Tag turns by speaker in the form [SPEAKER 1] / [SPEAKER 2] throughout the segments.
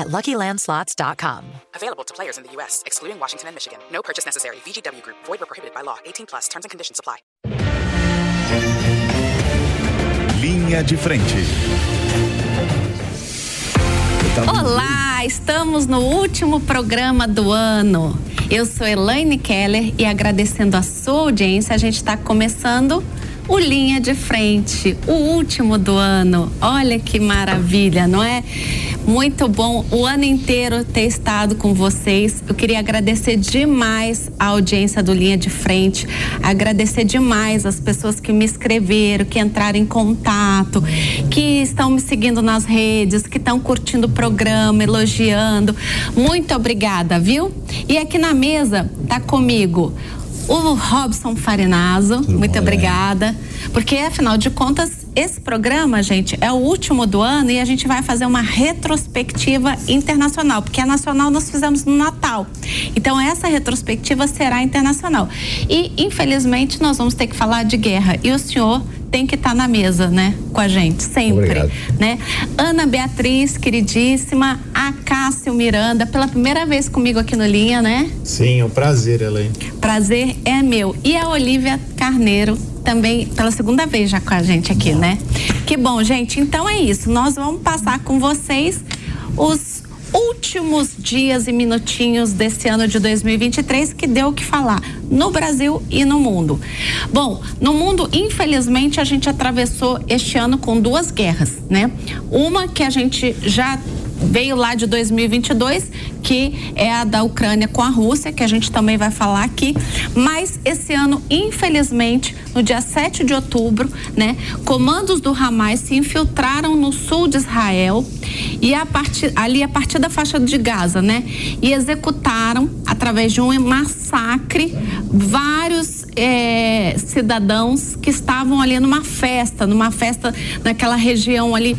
[SPEAKER 1] at LuckyLandSlots.com.
[SPEAKER 2] Available to players in the U.S., excluding Washington and Michigan. No purchase necessary. VGW Group. Void where prohibited by law. 18 plus. Terms and conditions apply.
[SPEAKER 3] Linha de frente.
[SPEAKER 4] Olá, estamos no último programa do ano. Eu sou Elaine Keller e agradecendo a sua audiência, a gente está começando o Linha de Frente, o último do ano. Olha que maravilha, não é? Muito bom o ano inteiro ter estado com vocês. Eu queria agradecer demais a audiência do Linha de Frente, agradecer demais as pessoas que me escreveram, que entraram em contato, que estão me seguindo nas redes, que estão curtindo o programa, elogiando. Muito obrigada, viu? E aqui na mesa tá comigo o Robson Farinazo, Tudo muito bom, obrigada. É. Porque, afinal de contas, esse programa, gente, é o último do ano e a gente vai fazer uma retrospectiva internacional, porque a nacional nós fizemos no Natal. Então, essa retrospectiva será internacional. E, infelizmente, nós vamos ter que falar de guerra. E o senhor tem que estar tá na mesa, né? Com a gente, sempre. Obrigado. Né? Ana Beatriz, queridíssima, a Cássio Miranda, pela primeira vez comigo aqui no Linha, né?
[SPEAKER 5] Sim, é um prazer, Elaine.
[SPEAKER 4] Prazer é meu. E a Olivia Carneiro, também pela segunda vez já com a gente aqui, né? Que bom, gente. Então é isso. Nós vamos passar com vocês os últimos dias e minutinhos desse ano de 2023 que deu o que falar no Brasil e no mundo. Bom, no mundo, infelizmente, a gente atravessou este ano com duas guerras, né? Uma que a gente já veio lá de 2022, que é a da Ucrânia com a Rússia, que a gente também vai falar aqui. Mas esse ano, infelizmente, no dia 7 de outubro, né, comandos do Hamas se infiltraram no sul de Israel e a partir, ali a partir da faixa de Gaza, né, e executaram através de um massacre vários é, cidadãos que estavam ali numa festa, numa festa naquela região ali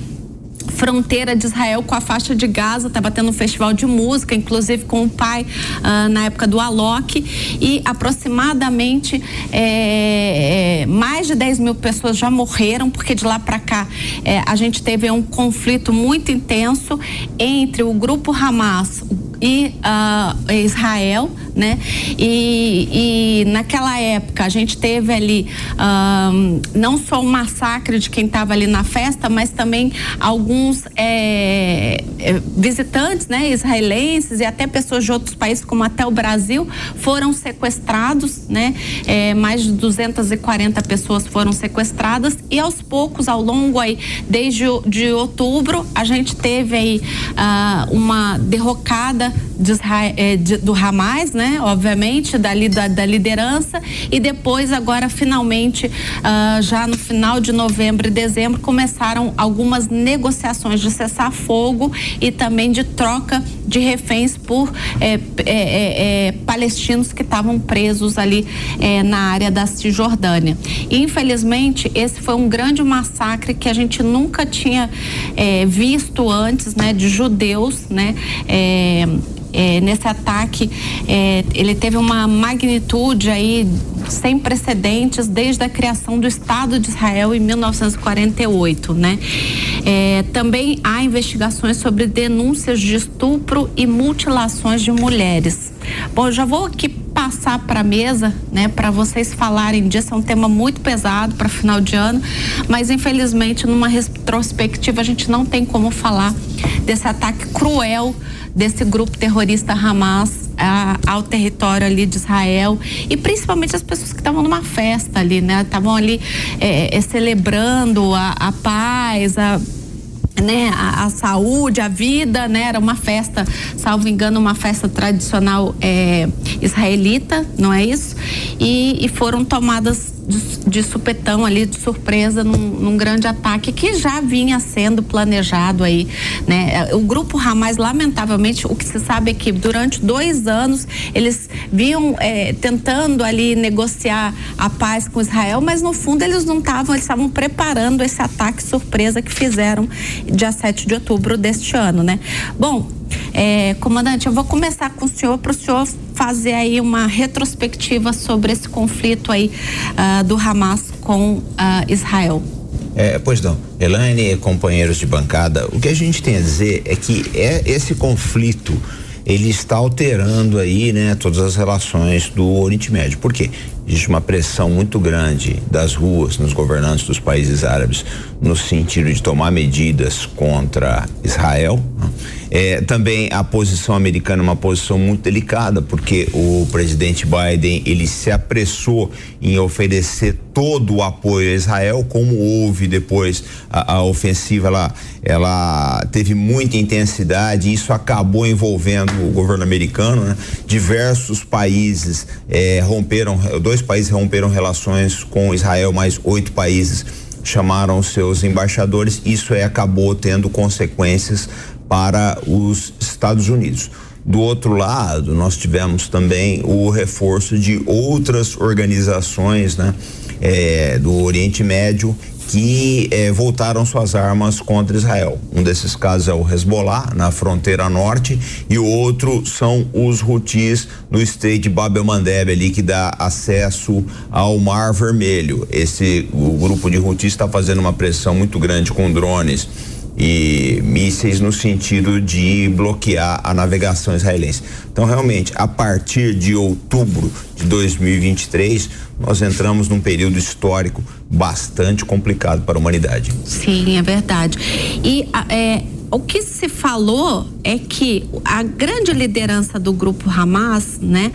[SPEAKER 4] fronteira de Israel com a faixa de Gaza, estava tendo um festival de música, inclusive com o pai uh, na época do Alok, e aproximadamente é, é, mais de 10 mil pessoas já morreram, porque de lá para cá é, a gente teve um conflito muito intenso entre o grupo Hamas, e uh, Israel, né? E, e, naquela época a gente teve ali uh, não só o massacre de quem estava ali na festa, mas também alguns é, visitantes, né? Israelenses e até pessoas de outros países, como até o Brasil, foram sequestrados, né? É, mais de 240 pessoas foram sequestradas e aos poucos, ao longo aí, desde de outubro, a gente teve aí uh, uma derrocada de, é, de, do Hamas, né? Obviamente, dali da, da, liderança e depois agora finalmente uh, já no final de novembro e dezembro começaram algumas negociações de cessar fogo e também de troca de reféns por é, é, é palestinos que estavam presos ali na área da Cisjordânia. Infelizmente, esse foi um grande massacre que a gente nunca tinha visto antes, né? De judeus, né? É, nesse ataque é, ele teve uma magnitude aí sem precedentes desde a criação do Estado de Israel em 1948, né? É, também há investigações sobre denúncias de estupro e mutilações de mulheres. Bom, já vou aqui passar para a mesa, né, para vocês falarem disso. É um tema muito pesado para final de ano, mas infelizmente numa retrospectiva a gente não tem como falar desse ataque cruel desse grupo terrorista Hamas a, ao território ali de Israel e principalmente as pessoas que estavam numa festa ali, né? Estavam ali é, é, celebrando a, a paz, a né, a, a, saúde, a vida, né, era uma festa, salvo engano, uma festa tradicional é, israelita, não é isso? E, e foram tomadas de, de, supetão ali, de surpresa, num, num, grande ataque que já vinha sendo planejado aí, né? O grupo Hamas, lamentavelmente, o que se sabe é que durante dois anos eles vinham é, tentando ali negociar a paz com Israel, mas no fundo eles não estavam, eles estavam preparando esse ataque surpresa que fizeram dia 7 de outubro deste ano, né? Bom, é, comandante, eu vou começar com o senhor para o senhor fazer aí uma retrospectiva sobre esse conflito aí uh, do Hamas com uh, Israel.
[SPEAKER 6] É, pois não. Elaine companheiros de bancada, o que a gente tem a dizer é que é esse conflito ele está alterando aí, né, todas as relações do Oriente Médio. Por quê? Existe uma pressão muito grande das ruas, nos governantes dos países árabes, no sentido de tomar medidas contra Israel. É, também a posição americana é uma posição muito delicada, porque o presidente Biden ele se apressou em oferecer todo o apoio a Israel, como houve depois a, a ofensiva, ela, ela teve muita intensidade e isso acabou envolvendo o governo americano. Né? Diversos países é, romperam, dois países romperam relações com Israel, mais oito países chamaram seus embaixadores. Isso aí acabou tendo consequências para os Estados Unidos. Do outro lado, nós tivemos também o reforço de outras organizações né, é, do Oriente Médio que é, voltaram suas armas contra Israel. Um desses casos é o Hezbollah, na fronteira norte, e o outro são os Houthis no estreito de Bab el-Mandeb ali, que dá acesso ao Mar Vermelho. Esse, o grupo de Houthis está fazendo uma pressão muito grande com drones e mísseis no sentido de bloquear a navegação israelense. Então, realmente, a partir de outubro de 2023, nós entramos num período histórico bastante complicado para a humanidade.
[SPEAKER 4] Sim, é verdade. E é, o que se falou é que a grande liderança do grupo Hamas, né,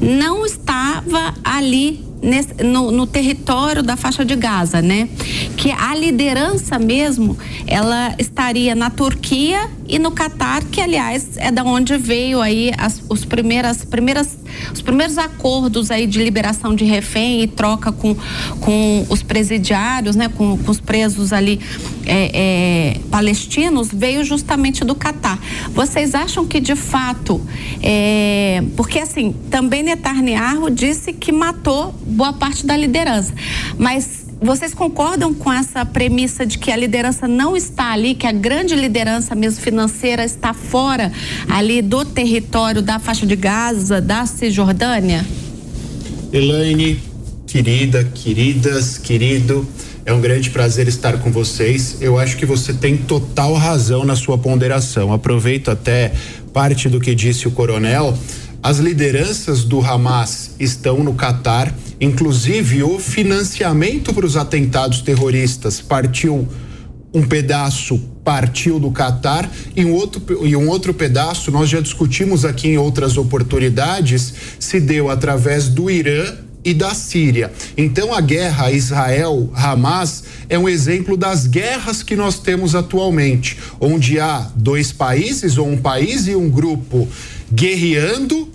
[SPEAKER 4] não estava ali Nesse, no, no, território da faixa de Gaza, né? Que a liderança mesmo, ela estaria na Turquia e no Catar, que aliás é da onde veio aí as os primeiras, primeiras, os primeiros acordos aí de liberação de refém e troca com, com os presidiários, né? Com, com os presos ali é, é, palestinos, veio justamente do Catar. Vocês acham que de fato, é, porque assim, também Netanyahu disse que matou boa parte da liderança. Mas vocês concordam com essa premissa de que a liderança não está ali, que a grande liderança mesmo financeira está fora ali do território da faixa de Gaza, da Cisjordânia?
[SPEAKER 5] Elaine, querida, queridas, querido, é um grande prazer estar com vocês. Eu acho que você tem total razão na sua ponderação. Aproveito até parte do que disse o coronel as lideranças do Hamas estão no Catar, inclusive o financiamento para os atentados terroristas partiu um pedaço partiu do Catar e um outro e um outro pedaço nós já discutimos aqui em outras oportunidades se deu através do Irã e da Síria. Então a guerra Israel-Hamas é um exemplo das guerras que nós temos atualmente, onde há dois países ou um país e um grupo guerreando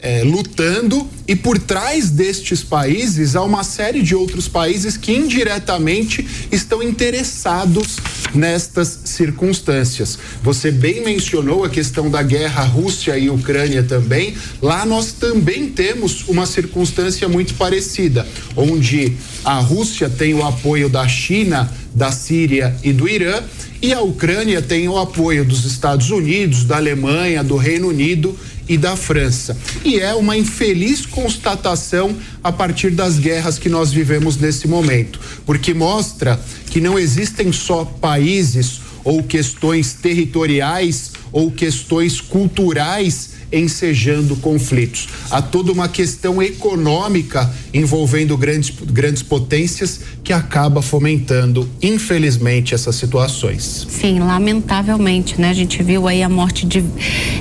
[SPEAKER 5] é, lutando e por trás destes países há uma série de outros países que indiretamente estão interessados nestas circunstâncias. Você bem mencionou a questão da guerra Rússia e Ucrânia também. Lá nós também temos uma circunstância muito parecida, onde a Rússia tem o apoio da China, da Síria e do Irã e a Ucrânia tem o apoio dos Estados Unidos, da Alemanha, do Reino Unido e da França. E é uma infeliz constatação a partir das guerras que nós vivemos nesse momento, porque mostra que não existem só países ou questões territoriais ou questões culturais ensejando conflitos. Há toda uma questão econômica envolvendo grandes, grandes potências que acaba fomentando, infelizmente, essas situações.
[SPEAKER 4] Sim, lamentavelmente, né? A gente viu aí a morte de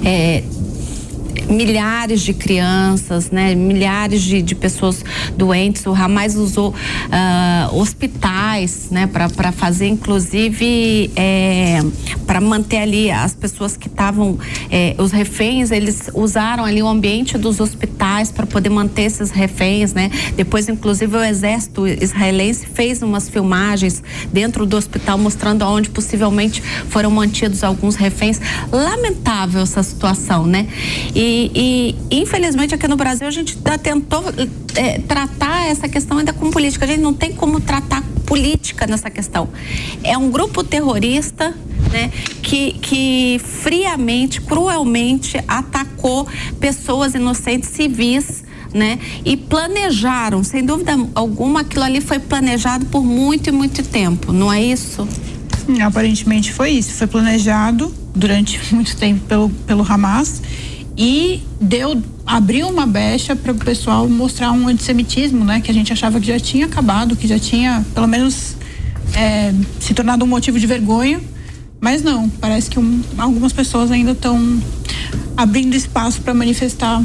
[SPEAKER 4] é, milhares de crianças, né? Milhares de, de pessoas doentes. O Hamas usou uh, hospitais, né? Para fazer, inclusive, é, para manter ali as pessoas que estavam, é, os reféns, eles usaram ali o ambiente dos hospitais para poder manter esses reféns, né? Depois, inclusive, o exército israelense fez umas filmagens dentro do hospital mostrando onde possivelmente foram mantidos alguns reféns. Lamentável essa situação, né? E, e infelizmente aqui no Brasil a gente tentou é, tratar essa questão ainda com política. A gente não tem como tratar política nessa questão. É um grupo terrorista né, que, que friamente, cruelmente atacou pessoas inocentes civis. Né? E planejaram, sem dúvida alguma, aquilo ali foi planejado por muito e muito tempo, não é isso?
[SPEAKER 7] Aparentemente foi isso, foi planejado durante muito tempo pelo, pelo Hamas e deu abriu uma brecha para o pessoal mostrar um antissemitismo, né? Que a gente achava que já tinha acabado, que já tinha pelo menos é, se tornado um motivo de vergonha, mas não. Parece que um, algumas pessoas ainda estão abrindo espaço para manifestar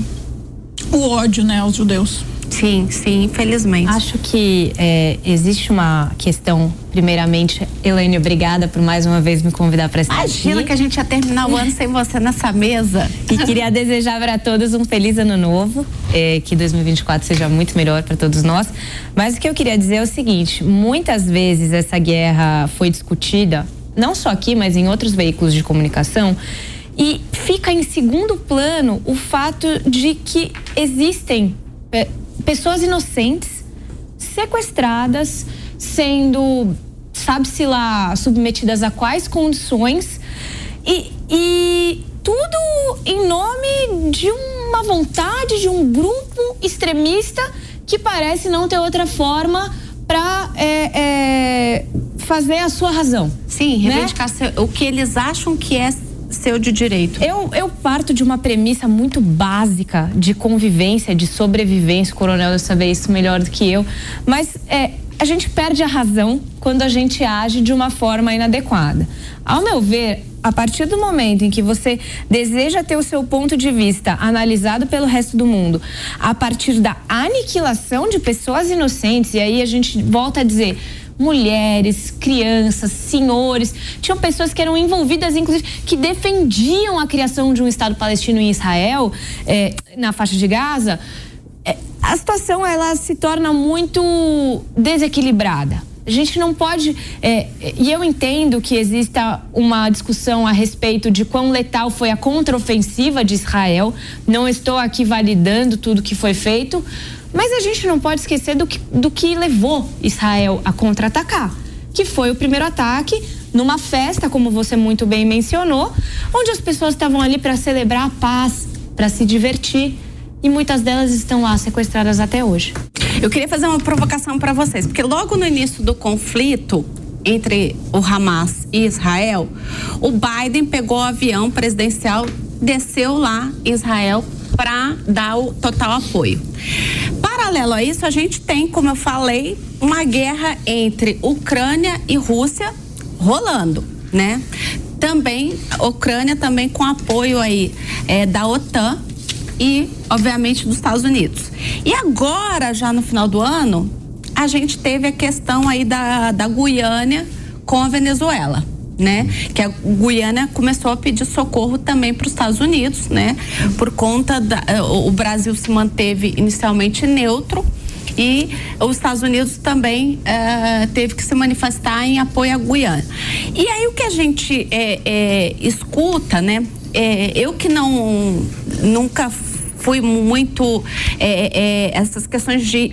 [SPEAKER 7] o ódio, né, aos judeus.
[SPEAKER 4] Sim, sim, infelizmente.
[SPEAKER 8] Acho que é, existe uma questão, primeiramente, Elaine, obrigada por mais uma vez me convidar para estar
[SPEAKER 4] Imagina
[SPEAKER 8] aqui.
[SPEAKER 4] que a gente ia terminar o ano sem você nessa mesa.
[SPEAKER 8] E queria desejar para todos um feliz ano novo, é, que 2024 seja muito melhor para todos nós. Mas o que eu queria dizer é o seguinte: muitas vezes essa guerra foi discutida, não só aqui, mas em outros veículos de comunicação. E fica em segundo plano o fato de que existem é, pessoas inocentes sequestradas, sendo, sabe-se lá, submetidas a quais condições e, e tudo em nome de uma vontade de um grupo extremista que parece não ter outra forma para é, é, fazer a sua razão.
[SPEAKER 4] Sim, né? reivindicar né? o que eles acham que é seu de direito?
[SPEAKER 8] Eu, eu parto de uma premissa muito básica de convivência, de sobrevivência. O coronel deve saber isso melhor do que eu. Mas é, a gente perde a razão quando a gente age de uma forma inadequada. Ao meu ver, a partir do momento em que você deseja ter o seu ponto de vista analisado pelo resto do mundo, a partir da aniquilação de pessoas inocentes, e aí a gente volta a dizer mulheres, crianças, senhores, tinham pessoas que eram envolvidas, inclusive, que defendiam a criação de um Estado palestino em Israel, é, na faixa de Gaza. É, a situação ela se torna muito desequilibrada. A gente não pode. É, e eu entendo que exista uma discussão a respeito de quão letal foi a contraofensiva de Israel. Não estou aqui validando tudo que foi feito, mas a gente não pode esquecer do que, do que levou Israel a contra-atacar, que foi o primeiro ataque numa festa, como você muito bem mencionou, onde as pessoas estavam ali para celebrar a paz, para se divertir, e muitas delas estão lá sequestradas até hoje.
[SPEAKER 4] Eu queria fazer uma provocação para vocês, porque logo no início do conflito, entre o Hamas e Israel, o Biden pegou o avião presidencial, desceu lá Israel para dar o total apoio. Paralelo a isso, a gente tem, como eu falei, uma guerra entre Ucrânia e Rússia rolando, né? Também, Ucrânia também com apoio aí é, da OTAN e, obviamente, dos Estados Unidos. E agora, já no final do ano, a gente teve a questão aí da, da Guiana com a Venezuela né? Que a Guiana começou a pedir socorro também para os Estados Unidos, né? Por conta da eh, o Brasil se manteve inicialmente neutro e os Estados Unidos também uh, teve que se manifestar em apoio à Guiana. E aí o que a gente é, é, escuta, né? É, eu que não nunca fui muito essas questões de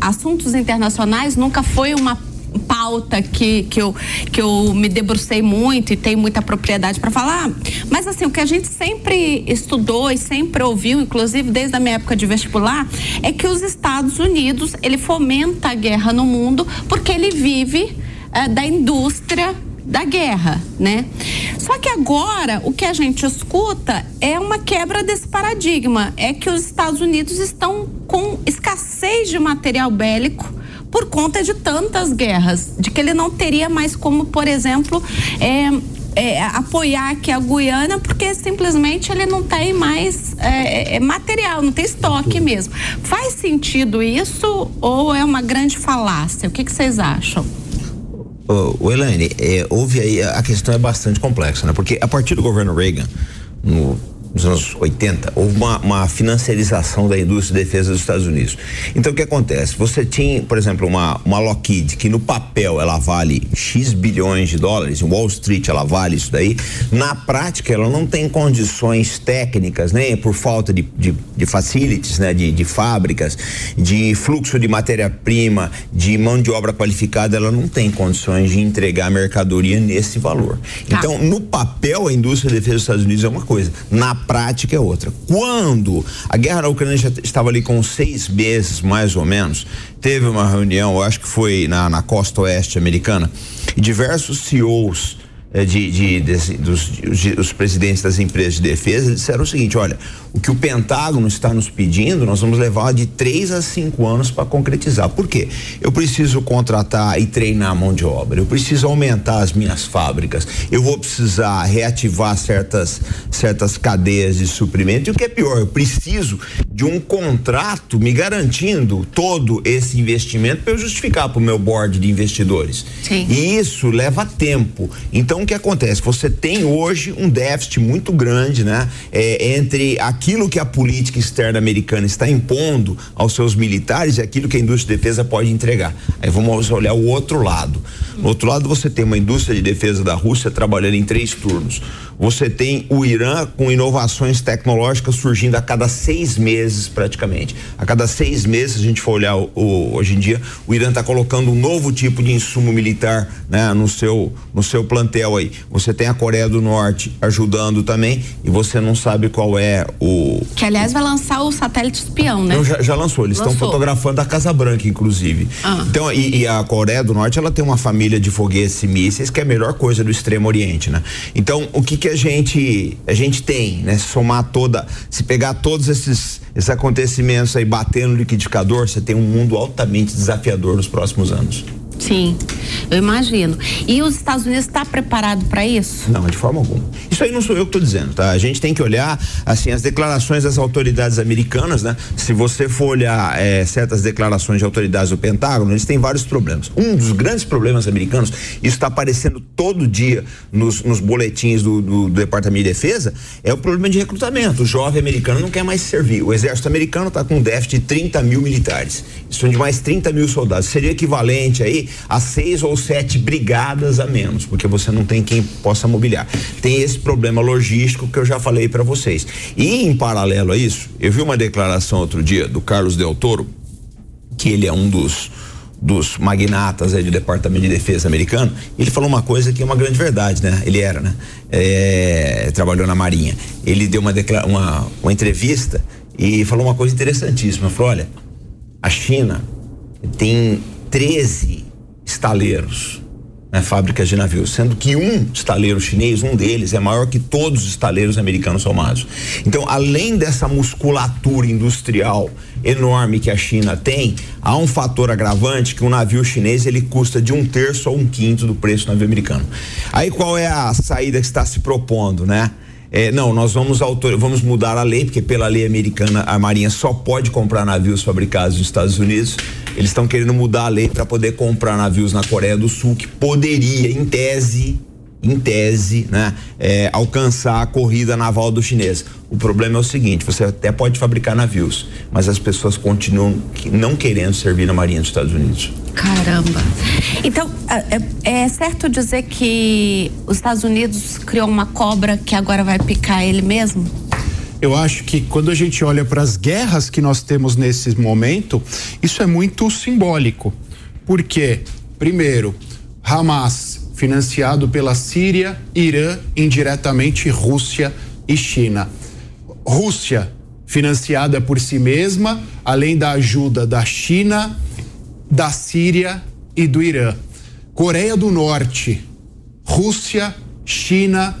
[SPEAKER 4] assuntos internacionais nunca foi uma pauta que, que, eu, que eu me debrucei muito e tenho muita propriedade para falar. Mas assim, o que a gente sempre estudou e sempre ouviu, inclusive desde a minha época de vestibular, é que os Estados Unidos, ele fomenta a guerra no mundo porque ele vive é, da indústria da guerra, né? Só que agora o que a gente escuta é uma quebra desse paradigma, é que os Estados Unidos estão com escassez de material bélico por conta de tantas guerras, de que ele não teria mais como, por exemplo, é, é, apoiar aqui a Guiana porque simplesmente ele não tem mais é, é, material, não tem estoque mesmo. Faz sentido isso ou é uma grande falácia? O que, que vocês acham?
[SPEAKER 6] O, Elaine, é, houve aí, a questão é bastante complexa, né? Porque a partir do governo Reagan, no nos anos 80, houve uma, uma, financiarização da indústria de defesa dos Estados Unidos. Então o que acontece? Você tinha, por exemplo, uma, uma Lockheed que no papel ela vale X bilhões de dólares, em Wall Street ela vale isso daí. Na prática, ela não tem condições técnicas, nem né? por falta de, de, de facilities, né? De, de fábricas, de fluxo de matéria-prima, de mão de obra qualificada, ela não tem condições de entregar mercadoria nesse valor. Tá. Então, no papel, a indústria de defesa dos Estados Unidos é uma coisa. Na prática é outra. Quando a guerra na Ucrânia já estava ali com seis meses, mais ou menos, teve uma reunião, eu acho que foi na, na costa oeste americana, e diversos CEOs de, de, de, dos de, os presidentes das empresas de defesa disseram o seguinte: olha, o que o Pentágono está nos pedindo, nós vamos levar de três a cinco anos para concretizar. Por quê? Eu preciso contratar e treinar a mão de obra, eu preciso aumentar as minhas fábricas, eu vou precisar reativar certas, certas cadeias de suprimento. E o que é pior, eu preciso de um contrato me garantindo todo esse investimento para eu justificar para o meu board de investidores. Sim. E isso leva tempo. Então o que acontece? Você tem hoje um déficit muito grande, né? É, entre aquilo que a política externa americana está impondo aos seus militares e aquilo que a indústria de defesa pode entregar. Aí vamos olhar o outro lado. No outro lado, você tem uma indústria de defesa da Rússia trabalhando em três turnos. Você tem o Irã com inovações tecnológicas surgindo a cada seis meses, praticamente. A cada seis meses, a gente for olhar o, o, hoje em dia, o Irã está colocando um novo tipo de insumo militar né, no, seu, no seu plantel aí. Você tem a Coreia do Norte ajudando também e você não sabe qual é o.
[SPEAKER 4] Que aliás vai lançar o satélite espião, né?
[SPEAKER 6] Não, já, já lançou. Eles estão fotografando a Casa Branca, inclusive. Ah. Então, e, e, a Coreia do Norte, ela tem uma família de foguetes e mísseis que é a melhor coisa do Extremo Oriente, né? Então, o que que a gente a gente tem, né? Somar toda, se pegar todos esses esses acontecimentos aí batendo no liquidificador, você tem um mundo altamente desafiador nos próximos anos.
[SPEAKER 4] Sim, eu imagino. E os Estados Unidos está preparado para isso?
[SPEAKER 6] Não, de forma alguma. Isso aí não sou eu que estou dizendo, tá? A gente tem que olhar assim as declarações das autoridades americanas, né? Se você for olhar é, certas declarações de autoridades do Pentágono, eles têm vários problemas. Um dos grandes problemas americanos, isso está aparecendo todo dia nos, nos boletins do, do, do, Departamento de Defesa, é o problema de recrutamento. O jovem americano não quer mais servir. O exército americano está com um déficit de 30 mil militares. São de mais 30 mil soldados. Seria equivalente aí a seis ou sete brigadas a menos, porque você não tem quem possa mobiliar. Tem esse problema logístico que eu já falei para vocês. E em paralelo a isso, eu vi uma declaração outro dia do Carlos Del Toro, que ele é um dos dos magnatas aí do Departamento de Defesa americano, ele falou uma coisa que é uma grande verdade, né? Ele era, né? É, trabalhou na Marinha. Ele deu uma, uma, uma entrevista e falou uma coisa interessantíssima. Falou: olha, a China tem 13 estaleiros, né, fábricas de navios, sendo que um estaleiro chinês, um deles, é maior que todos os estaleiros americanos somados. Então, além dessa musculatura industrial enorme que a China tem, há um fator agravante que um navio chinês ele custa de um terço ou um quinto do preço do navio americano. Aí qual é a saída que está se propondo, né? É, não, nós vamos, autor, vamos mudar a lei, porque pela lei americana a Marinha só pode comprar navios fabricados nos Estados Unidos. Eles estão querendo mudar a lei para poder comprar navios na Coreia do Sul, que poderia, em tese, em tese, né, é, alcançar a corrida naval do chinês. O problema é o seguinte: você até pode fabricar navios, mas as pessoas continuam não querendo servir na Marinha dos Estados Unidos.
[SPEAKER 4] Caramba. Então, é, é, é certo dizer que os Estados Unidos criou uma cobra que agora vai picar ele mesmo?
[SPEAKER 5] Eu acho que quando a gente olha para as guerras que nós temos nesse momento, isso é muito simbólico. Porque, primeiro, Hamas financiado pela Síria, Irã, indiretamente Rússia e China. Rússia, financiada por si mesma, além da ajuda da China, da Síria e do Irã. Coreia do Norte, Rússia, China,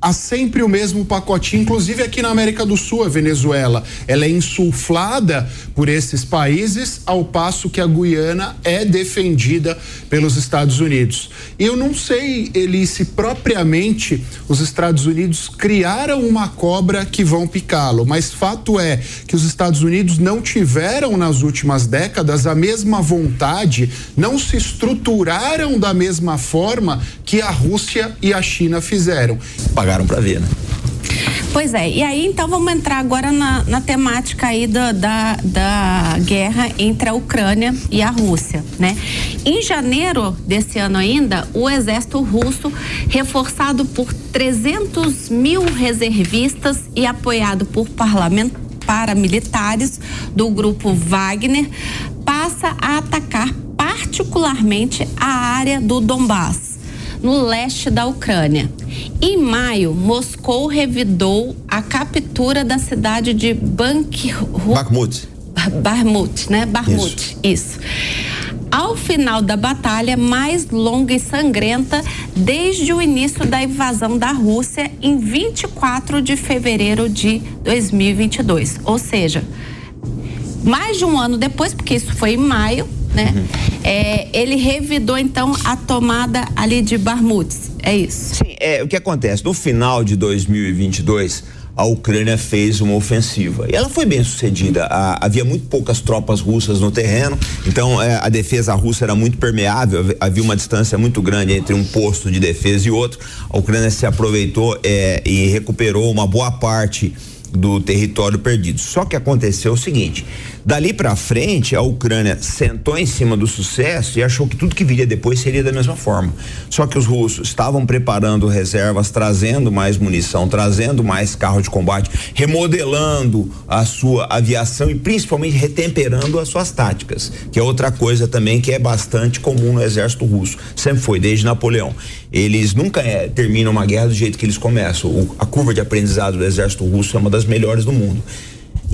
[SPEAKER 5] há sempre o mesmo pacotinho, inclusive aqui na América do Sul, a Venezuela. Ela é insuflada por esses países, ao passo que a Guiana é defendida pelos Estados Unidos. Eu não sei, Eli, se propriamente os Estados Unidos criaram uma cobra que vão picá-lo, mas fato é que os Estados Unidos não tiveram nas últimas décadas a mesma vontade, não se estruturaram da mesma forma que a Rússia e a China fizeram
[SPEAKER 6] pagaram para ver, né?
[SPEAKER 4] Pois é, e aí então vamos entrar agora na, na temática aí da, da, da, guerra entre a Ucrânia e a Rússia, né? Em janeiro desse ano ainda, o exército russo, reforçado por 300 mil reservistas e apoiado por paramilitares do grupo Wagner, passa a atacar particularmente a área do Donbass no leste da Ucrânia. Em maio, Moscou revidou a captura da cidade de
[SPEAKER 6] Bakhmut.
[SPEAKER 4] Bakhmut, né? Bakhmut, isso. isso. Ao final da batalha mais longa e sangrenta desde o início da invasão da Rússia em 24 de fevereiro de 2022. Ou seja, mais de um ano depois, porque isso foi em maio, né? Uhum. É, ele revidou então a tomada ali de Barmuts, é isso?
[SPEAKER 6] Sim, é, o que acontece, no final de 2022, a Ucrânia fez uma ofensiva. E ela foi bem sucedida. A, havia muito poucas tropas russas no terreno, então é, a defesa russa era muito permeável, havia uma distância muito grande entre um posto de defesa e outro. A Ucrânia se aproveitou é, e recuperou uma boa parte do território perdido. Só que aconteceu o seguinte: dali para frente, a Ucrânia sentou em cima do sucesso e achou que tudo que viria depois seria da mesma forma. Só que os russos estavam preparando reservas, trazendo mais munição, trazendo mais carro de combate, remodelando a sua aviação e principalmente retemperando as suas táticas, que é outra coisa também que é bastante comum no exército russo. Sempre foi, desde Napoleão. Eles nunca é, terminam uma guerra do jeito que eles começam. O, a curva de aprendizado do exército russo é uma das melhores do mundo.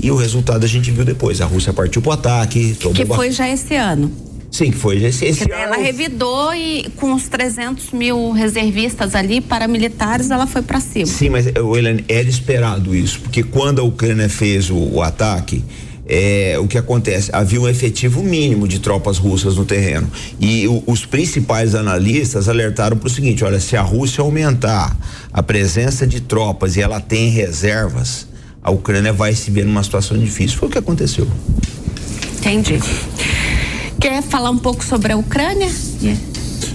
[SPEAKER 6] E o resultado a gente viu depois. A Rússia partiu para o ataque.
[SPEAKER 4] Que foi já esse ano.
[SPEAKER 6] Sim, foi esse, esse
[SPEAKER 4] Ela revidou e com os 300 mil reservistas ali, paramilitares, ela foi para cima.
[SPEAKER 6] Sim, mas, Helene, era esperado isso, porque quando a Ucrânia fez o, o ataque, é, o que acontece? Havia um efetivo mínimo de tropas russas no terreno. E o, os principais analistas alertaram para o seguinte: olha, se a Rússia aumentar a presença de tropas e ela tem reservas, a Ucrânia vai se ver numa situação difícil. Foi o que aconteceu.
[SPEAKER 4] Entendi. Quer falar um pouco sobre a Ucrânia?
[SPEAKER 5] Yeah.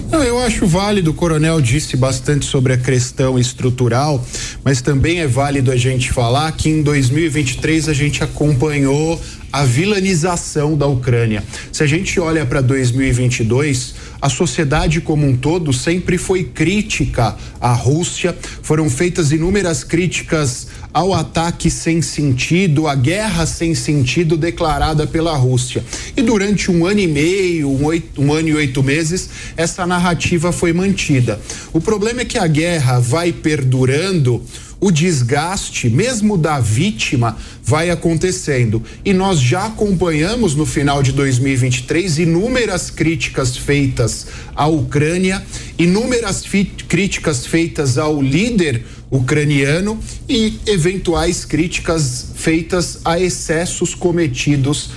[SPEAKER 5] Não, eu acho válido, o coronel disse bastante sobre a questão estrutural, mas também é válido a gente falar que em 2023 a gente acompanhou a vilanização da Ucrânia. Se a gente olha para 2022, a sociedade como um todo sempre foi crítica à Rússia, foram feitas inúmeras críticas ao ataque sem sentido, à guerra sem sentido declarada pela Rússia. E durante um ano e meio, um, oito, um ano e oito meses, essa narrativa foi mantida. O problema é que a guerra vai perdurando o desgaste, mesmo da vítima, vai acontecendo. E nós já acompanhamos no final de 2023 inúmeras críticas feitas à Ucrânia, inúmeras críticas feitas ao líder ucraniano e eventuais críticas feitas a excessos cometidos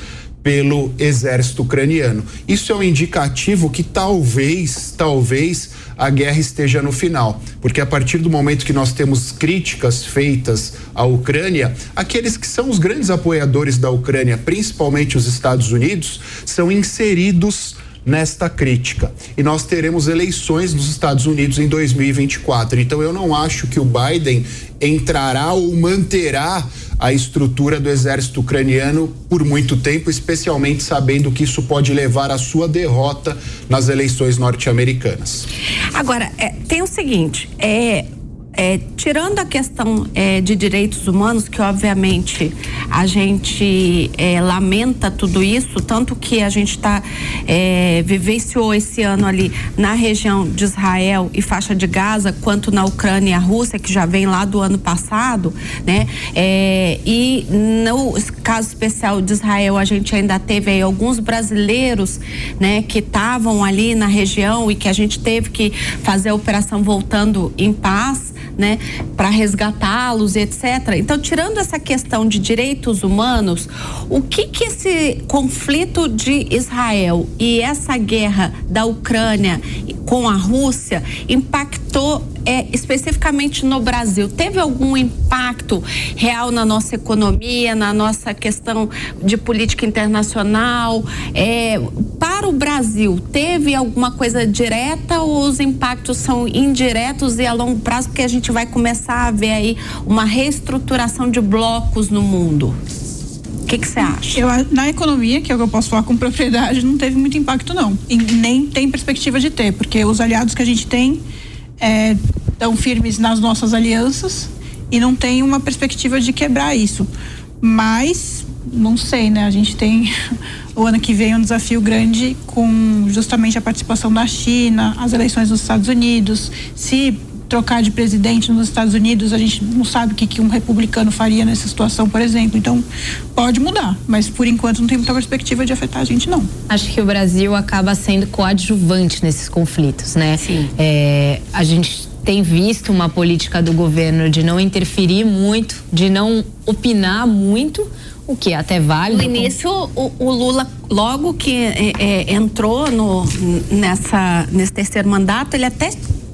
[SPEAKER 5] pelo exército ucraniano. Isso é um indicativo que talvez, talvez a guerra esteja no final, porque a partir do momento que nós temos críticas feitas à Ucrânia, aqueles que são os grandes apoiadores da Ucrânia, principalmente os Estados Unidos, são inseridos nesta crítica. E nós teremos eleições nos Estados Unidos em 2024. Então eu não acho que o Biden entrará ou manterá a estrutura do exército ucraniano por muito tempo, especialmente sabendo que isso pode levar à sua derrota nas eleições norte-americanas.
[SPEAKER 4] Agora, é, tem o seguinte, é é, tirando a questão é, de direitos humanos, que obviamente a gente é, lamenta tudo isso, tanto que a gente está é, vivenciou esse ano ali na região de Israel e faixa de Gaza, quanto na Ucrânia e a Rússia, que já vem lá do ano passado, né? É, e no caso especial de Israel, a gente ainda teve alguns brasileiros, né, que estavam ali na região e que a gente teve que fazer a operação voltando em paz né, para resgatá-los, etc. Então, tirando essa questão de direitos humanos, o que que esse conflito de Israel e essa guerra da Ucrânia com a Rússia impactou é, especificamente no Brasil, teve algum impacto real na nossa economia, na nossa questão de política internacional? É, para o Brasil, teve alguma coisa direta ou os impactos são indiretos e a longo prazo, porque a gente vai começar a ver aí uma reestruturação de blocos no mundo? O que você acha?
[SPEAKER 7] Eu, na economia, que é o que eu posso falar com propriedade, não teve muito impacto, não. E nem tem perspectiva de ter, porque os aliados que a gente tem é, firmes nas nossas alianças e não tem uma perspectiva de quebrar isso. Mas, não sei, né? A gente tem o ano que vem um desafio grande com justamente a participação da China, as eleições dos Estados Unidos. Se trocar de presidente nos Estados Unidos, a gente não sabe o que, que um republicano faria nessa situação, por exemplo. Então, pode mudar, mas por enquanto não tem muita perspectiva de afetar a gente, não.
[SPEAKER 8] Acho que o Brasil acaba sendo coadjuvante nesses conflitos, né?
[SPEAKER 4] Sim.
[SPEAKER 8] É, a gente tem visto uma política do governo de não interferir muito, de não opinar muito, o que é até vale.
[SPEAKER 4] No início, o, o, Lula, logo que é, é, entrou no, nessa, nesse terceiro mandato, ele até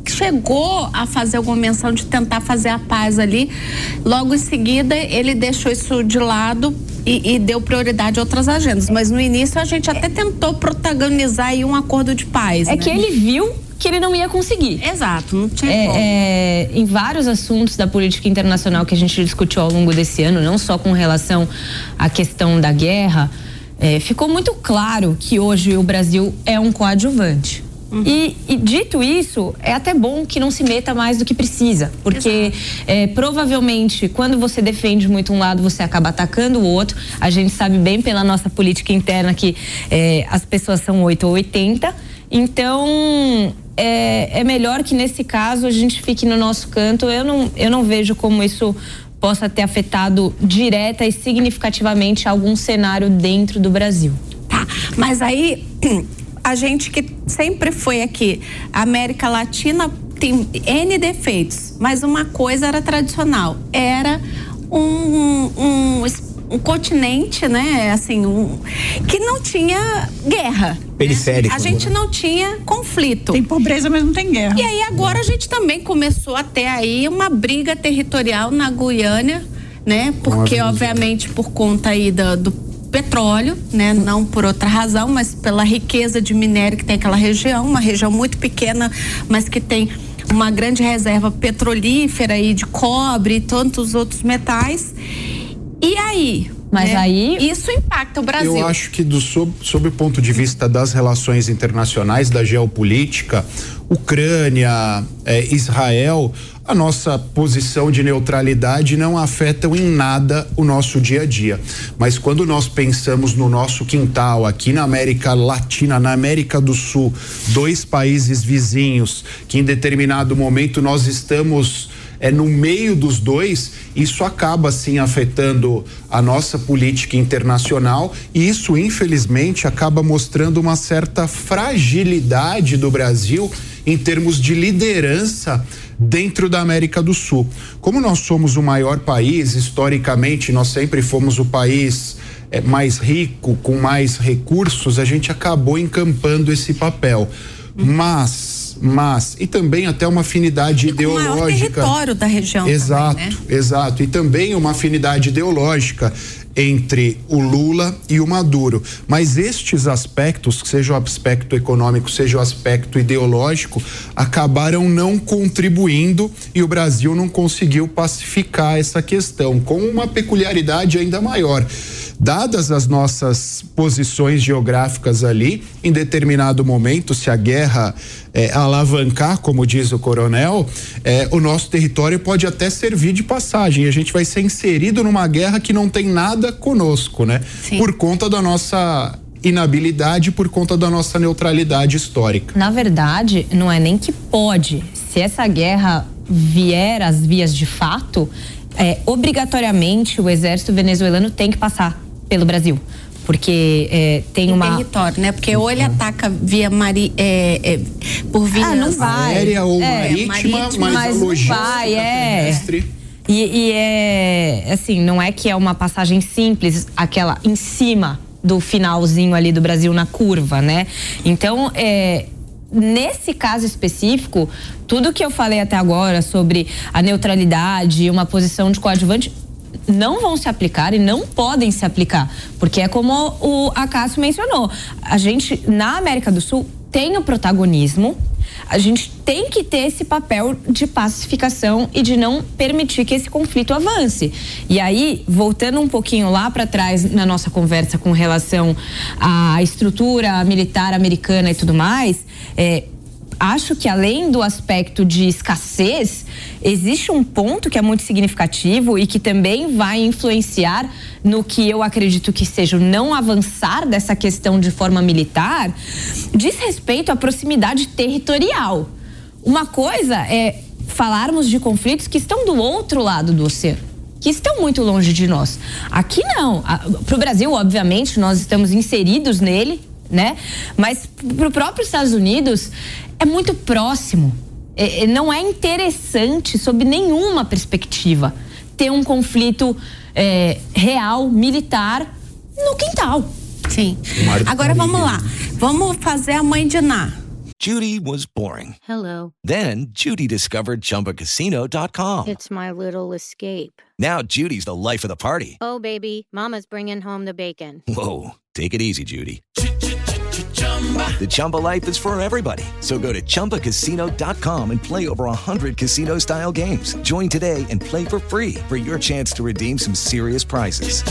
[SPEAKER 4] chegou a fazer alguma menção de tentar fazer a paz ali. Logo em seguida, ele deixou isso de lado e, e, deu prioridade a outras agendas. Mas no início a gente até tentou protagonizar aí um acordo de paz.
[SPEAKER 8] É
[SPEAKER 4] né?
[SPEAKER 8] que ele viu que ele não ia conseguir.
[SPEAKER 4] Exato, não tinha
[SPEAKER 8] é, é, em vários assuntos da política internacional que a gente discutiu ao longo desse ano, não só com relação à questão da guerra, é, ficou muito claro que hoje o Brasil é um coadjuvante. Uhum. E, e, dito isso, é até bom que não se meta mais do que precisa, porque é, provavelmente quando você defende muito um lado, você acaba atacando o outro. A gente sabe bem pela nossa política interna que é, as pessoas são 8 ou 80. Então, é, é melhor que nesse caso a gente fique no nosso canto. Eu não, eu não vejo como isso possa ter afetado direta e significativamente algum cenário dentro do Brasil.
[SPEAKER 4] Tá, mas aí a gente que sempre foi aqui, a América Latina tem N defeitos, mas uma coisa era tradicional, era um, um, um continente, né, assim, um, que não tinha guerra.
[SPEAKER 6] Periférico.
[SPEAKER 4] A gente
[SPEAKER 6] né?
[SPEAKER 4] não tinha conflito.
[SPEAKER 7] Tem pobreza, mas não tem guerra.
[SPEAKER 4] E aí agora a gente também começou a ter aí uma briga territorial na Guiânia, né, porque obviamente por conta aí do, do petróleo, né? Não por outra razão, mas pela riqueza de minério que tem aquela região, uma região muito pequena, mas que tem uma grande reserva petrolífera e de cobre e tantos outros metais. E aí,
[SPEAKER 8] mas
[SPEAKER 4] né?
[SPEAKER 8] aí.
[SPEAKER 4] Isso impacta o Brasil.
[SPEAKER 5] Eu acho que, do, sob, sob o ponto de vista das relações internacionais, da geopolítica, Ucrânia, eh, Israel, a nossa posição de neutralidade não afeta em nada o nosso dia a dia. Mas quando nós pensamos no nosso quintal, aqui na América Latina, na América do Sul, dois países vizinhos, que em determinado momento nós estamos é no meio dos dois, isso acaba sim afetando a nossa política internacional e isso infelizmente acaba mostrando uma certa fragilidade do Brasil em termos de liderança dentro da América do Sul. Como nós somos o maior país, historicamente, nós sempre fomos o país é, mais rico, com mais recursos, a gente acabou encampando esse papel. Mas, mas, e também até uma afinidade
[SPEAKER 4] e
[SPEAKER 5] ideológica. O
[SPEAKER 4] território da região.
[SPEAKER 5] Exato,
[SPEAKER 4] também, né?
[SPEAKER 5] exato. E também uma afinidade ideológica entre o Lula e o Maduro. Mas estes aspectos, seja o aspecto econômico, seja o aspecto ideológico, acabaram não contribuindo e o Brasil não conseguiu pacificar essa questão, com uma peculiaridade ainda maior. Dadas as nossas posições geográficas ali, em determinado momento, se a guerra é, alavancar, como diz o coronel, é, o nosso território pode até servir de passagem. A gente vai ser inserido numa guerra que não tem nada conosco, né?
[SPEAKER 4] Sim.
[SPEAKER 5] Por conta da nossa inabilidade, por conta da nossa neutralidade histórica.
[SPEAKER 8] Na verdade, não é nem que pode. Se essa guerra vier às vias de fato, é, obrigatoriamente o exército venezuelano tem que passar pelo Brasil. porque é, tem uma
[SPEAKER 4] território, né? Porque ou ele ataca via mari, é, é, por via
[SPEAKER 8] ah, não vai.
[SPEAKER 5] aérea ou
[SPEAKER 8] É,
[SPEAKER 5] marítima,
[SPEAKER 8] marítima,
[SPEAKER 5] mas,
[SPEAKER 8] mas não vai, é. E, e é assim, não é que é uma passagem simples, aquela em cima do finalzinho ali do Brasil na curva, né? Então, é, nesse caso específico, tudo que eu falei até agora sobre a neutralidade e uma posição de coadjuvante não vão se aplicar e não podem se aplicar, porque é como o Acácio mencionou, a gente na América do Sul tem o protagonismo. A gente tem que ter esse papel de pacificação e de não permitir que esse conflito avance. E aí, voltando um pouquinho lá para trás na nossa conversa com relação à estrutura militar americana e tudo mais, é, acho que além do aspecto de escassez, existe um ponto que é muito significativo e que também vai influenciar no que eu acredito que seja o não avançar dessa questão de forma militar, diz respeito à proximidade territorial. Uma coisa é falarmos de conflitos que estão do outro lado do oceano que estão muito longe de nós. Aqui não. Para o Brasil, obviamente, nós estamos inseridos nele, né? Mas para o próprio Estados Unidos é muito próximo. É, é, não é interessante, sob nenhuma perspectiva, ter um conflito é, real, militar, no quintal.
[SPEAKER 4] Sim. Agora vamos lá. Vamos fazer a mãe de Ná.
[SPEAKER 9] Judy was boring.
[SPEAKER 10] Hello.
[SPEAKER 9] Then Judy discovered ChumbaCasino.com.
[SPEAKER 10] It's my little escape.
[SPEAKER 9] Now Judy's the life of the party.
[SPEAKER 10] Oh, baby, Mama's bringing home the bacon.
[SPEAKER 9] Whoa, take it easy, Judy. The Chumba life is for everybody. So go to ChumbaCasino.com and play over 100 casino style games. Join today and play for free for your chance to redeem some serious prizes.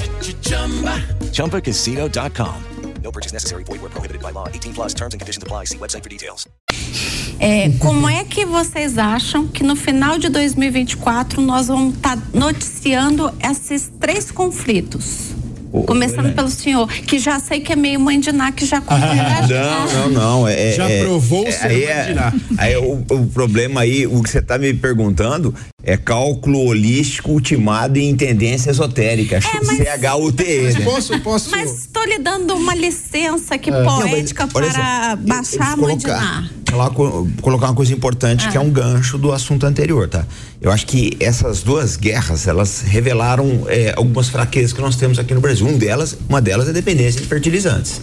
[SPEAKER 9] ChumbaCasino.com.
[SPEAKER 2] No purchase necessary. Void prohibited by law. 18 plus terms and conditions apply. See website for details.
[SPEAKER 4] É, como é que vocês acham que no final de 2024 nós vamos estar tá noticiando esses três conflitos? Começando pelo senhor, que já sei que é meio mãe de Ná, que já
[SPEAKER 6] Não, não, não. É,
[SPEAKER 5] Já
[SPEAKER 6] é-
[SPEAKER 5] provou
[SPEAKER 6] é,
[SPEAKER 5] ser
[SPEAKER 6] aí
[SPEAKER 5] mãe
[SPEAKER 6] é-
[SPEAKER 5] de Ná.
[SPEAKER 6] Aí o, o problema aí, o que você está me perguntando é cálculo holístico ultimado em tendência esotérica.
[SPEAKER 4] É,
[SPEAKER 6] CHUTE, né?
[SPEAKER 5] Posso, posso.
[SPEAKER 4] Mas estou lhe dando uma licença aqui
[SPEAKER 6] Não, mas,
[SPEAKER 4] poética para
[SPEAKER 6] eu-
[SPEAKER 4] baixar a mãe de
[SPEAKER 6] colocar-
[SPEAKER 4] Ná.
[SPEAKER 6] co- colocar uma coisa importante que é um gancho do assunto anterior, tá? Eu acho que essas duas guerras elas revelaram é, algumas fraquezas que nós temos aqui no Brasil. Um delas, uma delas é a dependência de fertilizantes.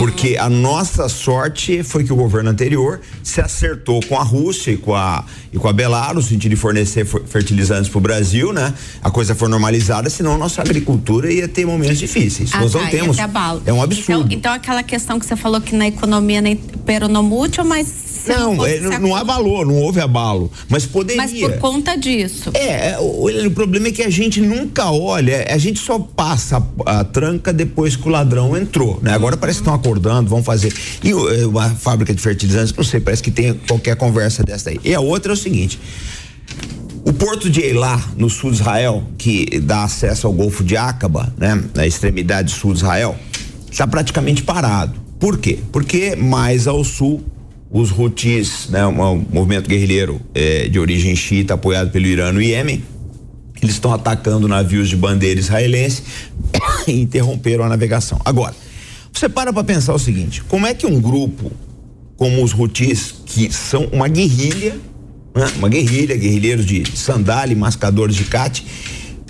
[SPEAKER 6] Porque a nossa sorte foi que o governo anterior se acertou com a Rússia e com a, e com a Belarus, no sentido de fornecer fer- fertilizantes para o Brasil, né? A coisa foi normalizada, senão nossa agricultura ia ter momentos difíceis.
[SPEAKER 4] Ah,
[SPEAKER 6] Nós
[SPEAKER 4] tá,
[SPEAKER 6] não temos. É um absurdo.
[SPEAKER 4] Então, então aquela questão que você falou que na economia nem peronomútil, mas
[SPEAKER 6] Não,
[SPEAKER 4] fosse
[SPEAKER 6] é, não, não abalou, não houve abalo. Mas poderia.
[SPEAKER 4] Mas por conta disso.
[SPEAKER 6] É, é, o, o problema é que a gente nunca olha, a gente só passa a, a tranca depois que o ladrão entrou, né? Agora parece que estão acordando, vão fazer. E é, uma fábrica de fertilizantes, não sei, parece que tem qualquer conversa dessa aí. E a outra é o seguinte. O porto de Eilat, no sul de Israel, que dá acesso ao Golfo de Aqaba, né, na extremidade sul de Israel, está praticamente parado. Por quê? Porque mais ao sul, os Houthis, né, um, movimento guerrilheiro eh, de origem xiita apoiado pelo Irã no Iêmen, eles estão atacando navios de bandeira israelense e interromperam a navegação. Agora, você para para pensar o seguinte: como é que um grupo como os Houthis, que são uma guerrilha, né? uma guerrilha, guerrilheiros de sandália mascadores de cate,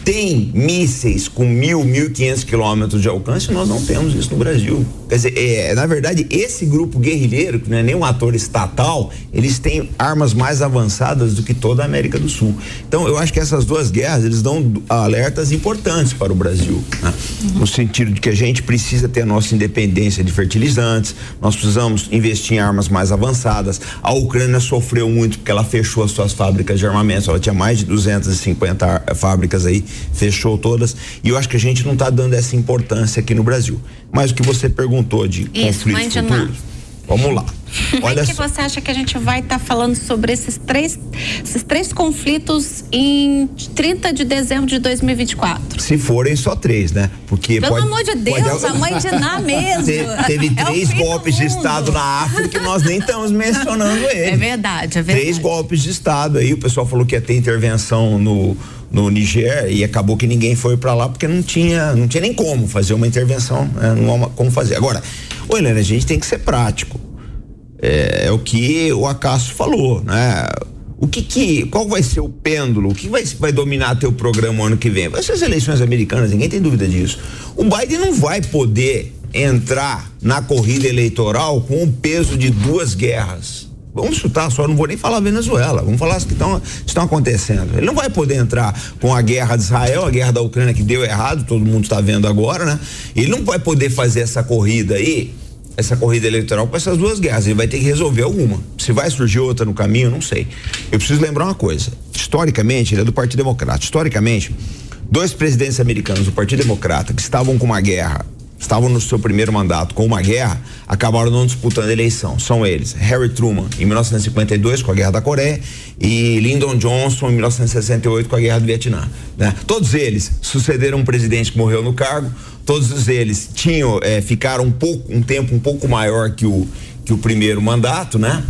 [SPEAKER 6] tem mísseis com mil, mil e quinhentos quilômetros de alcance, nós não temos isso no Brasil. Quer dizer, é, na verdade, esse grupo guerrilheiro, que não é nem um ator estatal, eles têm armas mais avançadas do que toda a América do Sul. Então, eu acho que essas duas guerras, eles dão alertas importantes para o Brasil, né? no sentido de que a gente precisa ter a nossa independência de fertilizantes, nós precisamos investir em armas mais avançadas. A Ucrânia sofreu muito porque ela fechou as suas fábricas de armamentos, ela tinha mais de 250 ar- fábricas aí, fechou todas, e eu acho que a gente não está dando essa importância aqui no Brasil. Mas o que você perguntou de
[SPEAKER 4] Isso,
[SPEAKER 6] conflitos futuros, Vamos lá.
[SPEAKER 4] Olha que você acha que a gente vai estar tá falando sobre esses três, esses três conflitos em 30 de dezembro de 2024?
[SPEAKER 6] Se forem só três, né? Porque
[SPEAKER 4] Pelo
[SPEAKER 6] pode,
[SPEAKER 4] amor de Deus,
[SPEAKER 6] pode...
[SPEAKER 4] a mãe de Ná mesmo.
[SPEAKER 6] Te, teve é três golpes de Estado na África que nós nem estamos mencionando ele.
[SPEAKER 4] É verdade, é verdade.
[SPEAKER 6] Três golpes de Estado aí, o pessoal falou que ia ter intervenção no no Niger e acabou que ninguém foi para lá porque não tinha, não tinha nem como fazer uma intervenção, né? não há como fazer. Agora, ô Helena, a gente tem que ser prático. É, é, o que o Acaso falou, né? O que que, qual vai ser o pêndulo? O que vai, vai dominar teu programa ano que vem? Vai ser as eleições americanas, ninguém tem dúvida disso. O Biden não vai poder entrar na corrida eleitoral com o peso de duas guerras. Vamos chutar só, não vou nem falar Venezuela, vamos falar as que estão acontecendo. Ele não vai poder entrar com a guerra de Israel, a guerra da Ucrânia que deu errado, todo mundo está vendo agora, né? Ele não vai poder fazer essa corrida aí essa corrida eleitoral com essas duas guerras. Ele vai ter que resolver alguma. Se vai surgir outra no caminho, não sei. Eu preciso lembrar uma coisa. Historicamente, ele é do Partido Democrata. Historicamente, dois presidentes americanos do Partido Democrata que estavam com uma guerra, estavam no seu primeiro mandato com uma guerra, acabaram não disputando a eleição. São eles: Harry Truman em 1952 com a Guerra da Coreia e Lyndon Johnson em 1968 com a Guerra do Vietnã. Né? Todos eles sucederam um presidente que morreu no cargo todos eles tinham é, ficaram um pouco um tempo um pouco maior que o que o primeiro mandato, né?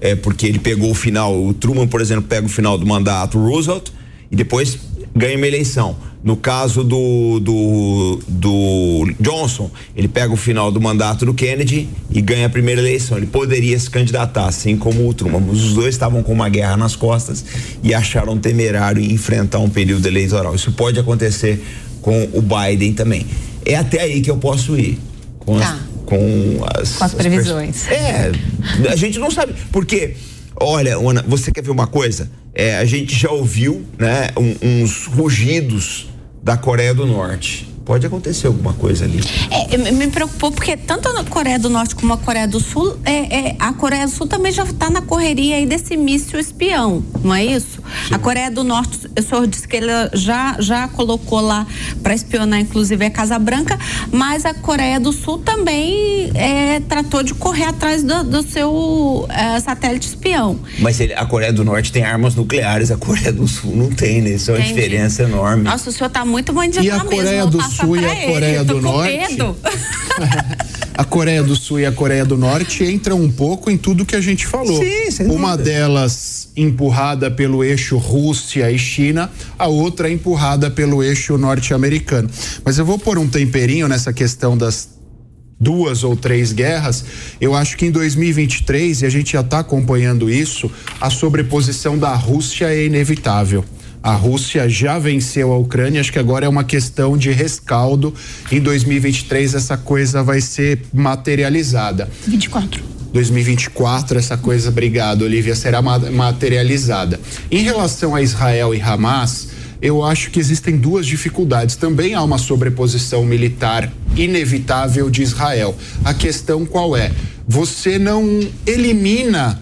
[SPEAKER 6] É porque ele pegou o final, o Truman, por exemplo, pega o final do mandato Roosevelt e depois ganha uma eleição. No caso do, do, do Johnson, ele pega o final do mandato do Kennedy e ganha a primeira eleição. Ele poderia se candidatar, assim como o Truman. Mas os dois estavam com uma guerra nas costas e acharam temerário enfrentar um período eleitoral. Isso pode acontecer com o Biden também. É até aí que eu posso ir. Com tá. as, com as,
[SPEAKER 8] com as previsões.
[SPEAKER 6] As é, a gente não sabe. Porque, olha, Ana, você quer ver uma coisa? É, a gente já ouviu né, um, uns rugidos da Coreia do Norte pode acontecer alguma coisa ali.
[SPEAKER 4] É, me preocupou porque tanto a Coreia do Norte como a Coreia do Sul, é, é a Coreia do Sul também já está na correria aí desse míssil espião, não é isso? Sim. A Coreia do Norte, o senhor disse que ele já, já colocou lá para espionar, inclusive, a Casa Branca, mas a Coreia do Sul também é, tratou de correr atrás do, do seu é, satélite espião.
[SPEAKER 6] Mas ele, a Coreia do Norte tem armas nucleares, a Coreia do Sul não tem, né? Isso é uma Entendi. diferença enorme.
[SPEAKER 4] Nossa, o senhor está muito mandando
[SPEAKER 5] E a Coreia
[SPEAKER 4] mesmo,
[SPEAKER 5] do Sul e a Coreia do Norte. a Coreia do Sul e a Coreia do Norte entram um pouco em tudo que a gente falou.
[SPEAKER 6] Sim,
[SPEAKER 5] Uma delas empurrada pelo eixo Rússia e China, a outra empurrada pelo eixo norte-americano. Mas eu vou pôr um temperinho nessa questão das duas ou três guerras, eu acho que em 2023, e a gente já está acompanhando isso, a sobreposição da Rússia é inevitável. A Rússia já venceu a Ucrânia, acho que agora é uma questão de rescaldo. Em 2023 essa coisa vai ser materializada.
[SPEAKER 7] 24.
[SPEAKER 5] 2024 essa coisa, obrigado, Olivia, será materializada. Em relação a Israel e Hamas, eu acho que existem duas dificuldades. Também há uma sobreposição militar inevitável de Israel. A questão qual é? Você não elimina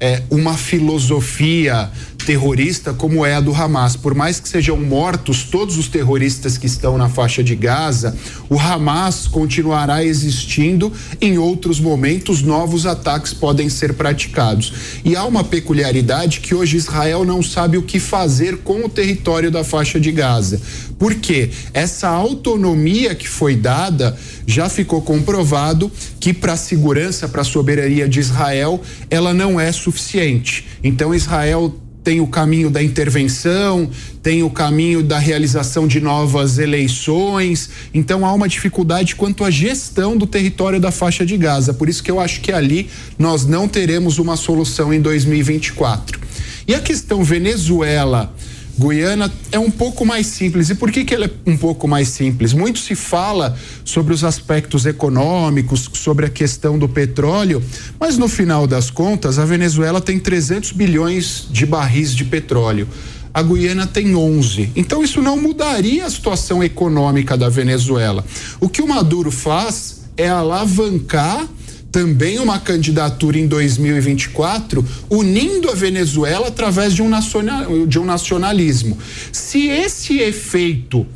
[SPEAKER 5] é, uma filosofia terrorista como é a do Hamas. Por mais que sejam mortos todos os terroristas que estão na faixa de Gaza, o Hamas continuará existindo. Em outros momentos, novos ataques podem ser praticados. E há uma peculiaridade que hoje Israel não sabe o que fazer com o território da faixa de Gaza. Por quê? Essa autonomia que foi dada já ficou comprovado que para a segurança, para a soberania de Israel, ela não é suficiente. Então Israel tem o caminho da intervenção, tem o caminho da realização de novas eleições. Então há uma dificuldade quanto à gestão do território da faixa de Gaza. Por isso que eu acho que ali nós não teremos uma solução em 2024. E a questão Venezuela Guiana é um pouco mais simples. E por que, que ela é um pouco mais simples? Muito se fala sobre os aspectos econômicos, sobre a questão do petróleo, mas no final das contas, a Venezuela tem 300 bilhões de barris de petróleo. A Guiana tem 11. Então isso não mudaria a situação econômica da Venezuela. O que o Maduro faz é alavancar também uma candidatura em 2024 unindo a Venezuela através de um, nacional, de um nacionalismo. Se esse efeito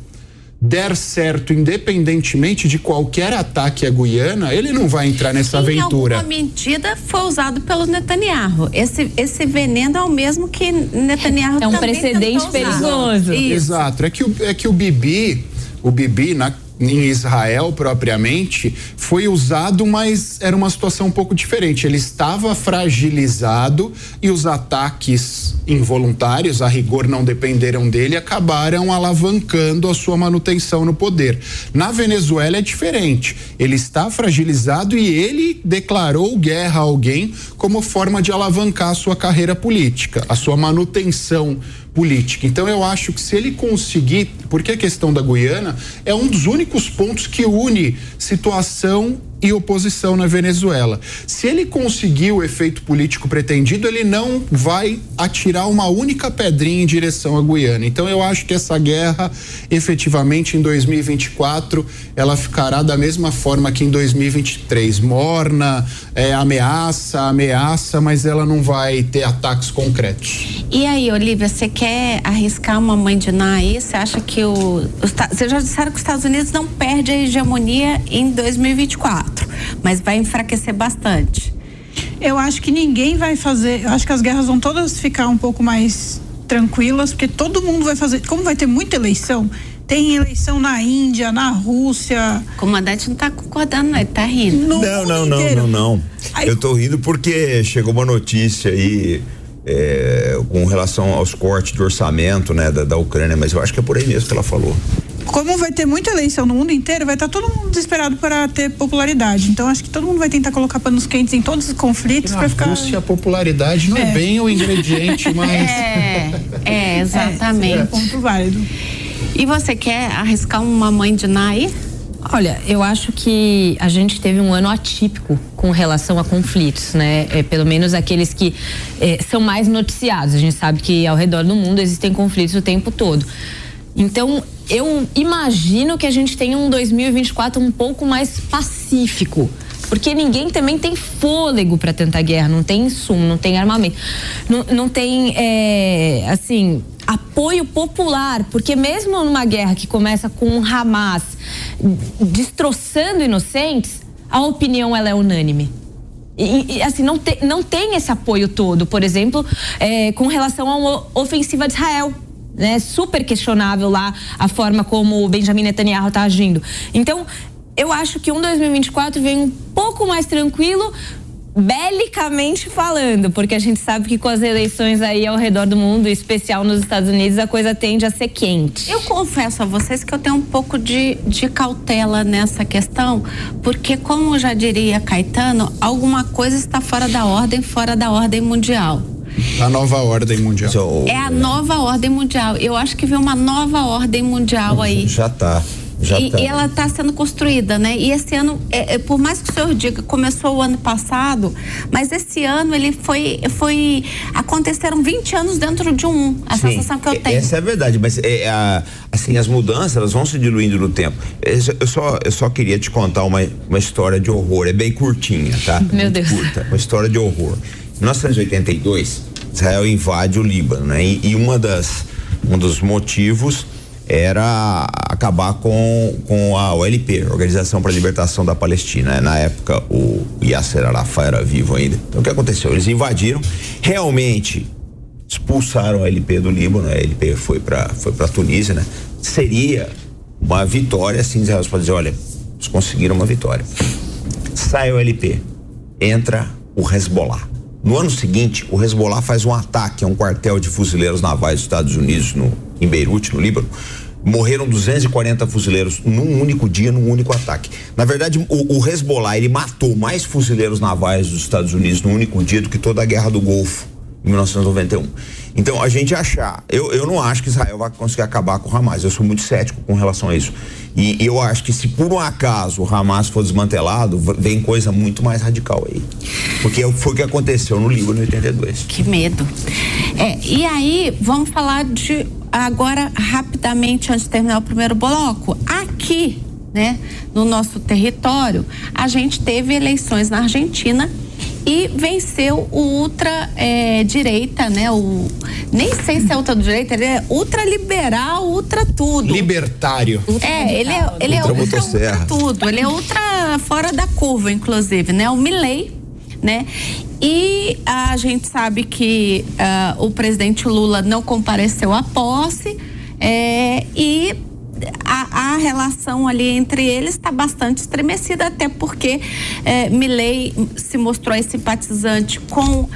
[SPEAKER 5] der certo, independentemente de qualquer ataque à Guiana, ele não vai entrar nessa
[SPEAKER 4] em
[SPEAKER 5] aventura.
[SPEAKER 4] Alguma medida foi usado pelo Netanyahu. Esse, esse veneno é o mesmo que Netanyahu
[SPEAKER 8] É um
[SPEAKER 4] também
[SPEAKER 8] precedente perigoso.
[SPEAKER 4] Isso.
[SPEAKER 5] Exato. É que o, é que o Bibi, o Bibi, na, em Israel propriamente, foi usado, mas era uma situação um pouco diferente. Ele estava fragilizado e os ataques involuntários, a rigor não dependeram dele, acabaram alavancando a sua manutenção no poder. Na Venezuela é diferente. Ele está fragilizado e ele declarou guerra a alguém como forma de alavancar a sua carreira política, a sua manutenção política. Então eu acho que se ele conseguir, porque a questão da Guiana é um dos únicos pontos que une situação e oposição na Venezuela. Se ele conseguir o efeito político pretendido, ele não vai atirar uma única pedrinha em direção à Guiana. Então eu acho que essa guerra, efetivamente em 2024, ela ficará da mesma forma que em 2023, morna, é, ameaça, ameaça, mas ela não vai ter ataques concretos.
[SPEAKER 4] E aí, Olivia, você quer arriscar uma mãe de Ná aí? Você acha que o. Vocês já disseram que os Estados Unidos não perde a hegemonia em 2024, mas vai enfraquecer bastante.
[SPEAKER 7] Eu acho que ninguém vai fazer. Eu acho que as guerras vão todas ficar um pouco mais tranquilas, porque todo mundo vai fazer. Como vai ter muita eleição, tem eleição na Índia, na Rússia.
[SPEAKER 4] O comandante não tá concordando, não, ele tá rindo.
[SPEAKER 7] No
[SPEAKER 6] Não, não, não, não, não.
[SPEAKER 7] Aí-
[SPEAKER 6] Eu tô rindo porque chegou uma notícia aí é, com relação aos cortes de orçamento, né, da, da Ucrânia, mas eu acho que é por aí mesmo que ela falou.
[SPEAKER 7] Como vai ter muita eleição no mundo inteiro, vai estar todo mundo desesperado para ter popularidade. Então acho que todo mundo vai tentar colocar panos quentes em todos os conflitos para ficar.
[SPEAKER 5] Rússia a popularidade não é,
[SPEAKER 7] É.
[SPEAKER 5] bem o ingrediente, mas
[SPEAKER 4] É, é,
[SPEAKER 7] É,
[SPEAKER 4] exatamente.
[SPEAKER 7] ponto válido.
[SPEAKER 4] E você quer arriscar uma mãe de Ná aí?
[SPEAKER 8] Olha, eu acho que a gente teve um ano atípico com relação a conflitos, né? É, pelo menos aqueles que é, são mais noticiados. A gente sabe que ao redor do mundo existem conflitos o tempo todo. Então, eu imagino que a gente tenha um 2024 um pouco mais pacífico. Porque ninguém também tem fôlego para tentar guerra, não tem insumo, não tem armamento, não, não tem, é, assim, apoio popular. Porque mesmo numa guerra que começa com um Hamas destroçando inocentes, a opinião ela é unânime. E, e, assim, não, te, não tem esse apoio todo, por exemplo, é, com relação uma ofensiva de Israel. Né? Super questionável lá a forma como o Benjamin Netanyahu está agindo. Então, eu acho que um 2024 vem um pouco mais tranquilo, belicamente falando, porque a gente sabe que com as eleições aí ao redor do mundo, em especial nos Estados Unidos, a coisa tende a ser quente.
[SPEAKER 4] Eu confesso a vocês que eu tenho um pouco de, de cautela nessa questão, porque, como já diria Caetano, alguma coisa está fora da ordem, fora da ordem mundial.
[SPEAKER 5] A nova ordem mundial.
[SPEAKER 6] So,
[SPEAKER 4] É a nova ordem mundial. Eu acho que vem uma nova ordem mundial aí.
[SPEAKER 6] Já tá. Já
[SPEAKER 4] E,
[SPEAKER 6] tá.
[SPEAKER 4] e ela está sendo construída, né? E esse ano, é, é, por mais que o senhor diga, começou o ano passado, mas esse ano ele foi, foi aconteceram 20 anos dentro de um. A
[SPEAKER 6] Sim,
[SPEAKER 4] sensação que eu
[SPEAKER 6] e-
[SPEAKER 4] tenho.
[SPEAKER 6] Essa é a verdade, mas é, a- assim, as mudanças elas vão se diluindo no tempo. Eu só, eu só queria te contar uma, uma história de horror, é bem curtinha, tá?
[SPEAKER 8] Meu
[SPEAKER 6] Muito
[SPEAKER 8] Deus.
[SPEAKER 6] Curta, uma história de horror. Em 1982, Israel invade o Líbano, né? E, e uma das, um dos motivos era acabar com, com a OLP, Organização para a Libertação da Palestina. Na época, o Yasser Arafat era vivo ainda. Então, o que aconteceu? Eles invadiram, realmente expulsaram a LP do Líbano, a LP foi para foi para Tunísia, né? Seria uma vitória, assim, Israel pode dizer, olha, eles conseguiram uma vitória. Sai o LP, entra o Hezbollah. No ano seguinte, o Hezbollah faz um ataque a um quartel de fuzileiros navais dos Estados Unidos no, em Beirute, no Líbano. Morreram 240 fuzileiros num único dia, num único ataque. Na verdade, o, o Hezbollah ele matou mais fuzileiros navais dos Estados Unidos num único dia do que toda a guerra do Golfo em 1991. Então, a gente achar, eu, eu não acho que Israel vai conseguir acabar com o Hamas. Eu sou muito cético com relação a isso. E eu acho que se por um acaso o Hamas for desmantelado, vem coisa muito mais radical aí. Porque foi o que aconteceu no Líbano em 82.
[SPEAKER 4] Que medo. É, e aí, vamos falar de agora rapidamente antes de terminar o primeiro bloco. Aqui, né, no nosso território, a gente teve eleições na Argentina e venceu o ultra é, direita, né? O nem sei se é ultra direita, ele é ultra liberal, ultra tudo.
[SPEAKER 5] Libertário.
[SPEAKER 4] É, ele é, ele é ultra, ultra tudo. Ele é ultra fora da curva, inclusive, né? O Milley, né? E a gente sabe que uh, o presidente Lula não compareceu à posse é, e a, a, relação ali entre eles está bastante estremecida, até porque é, Milley se mostrou simpatizante com uh,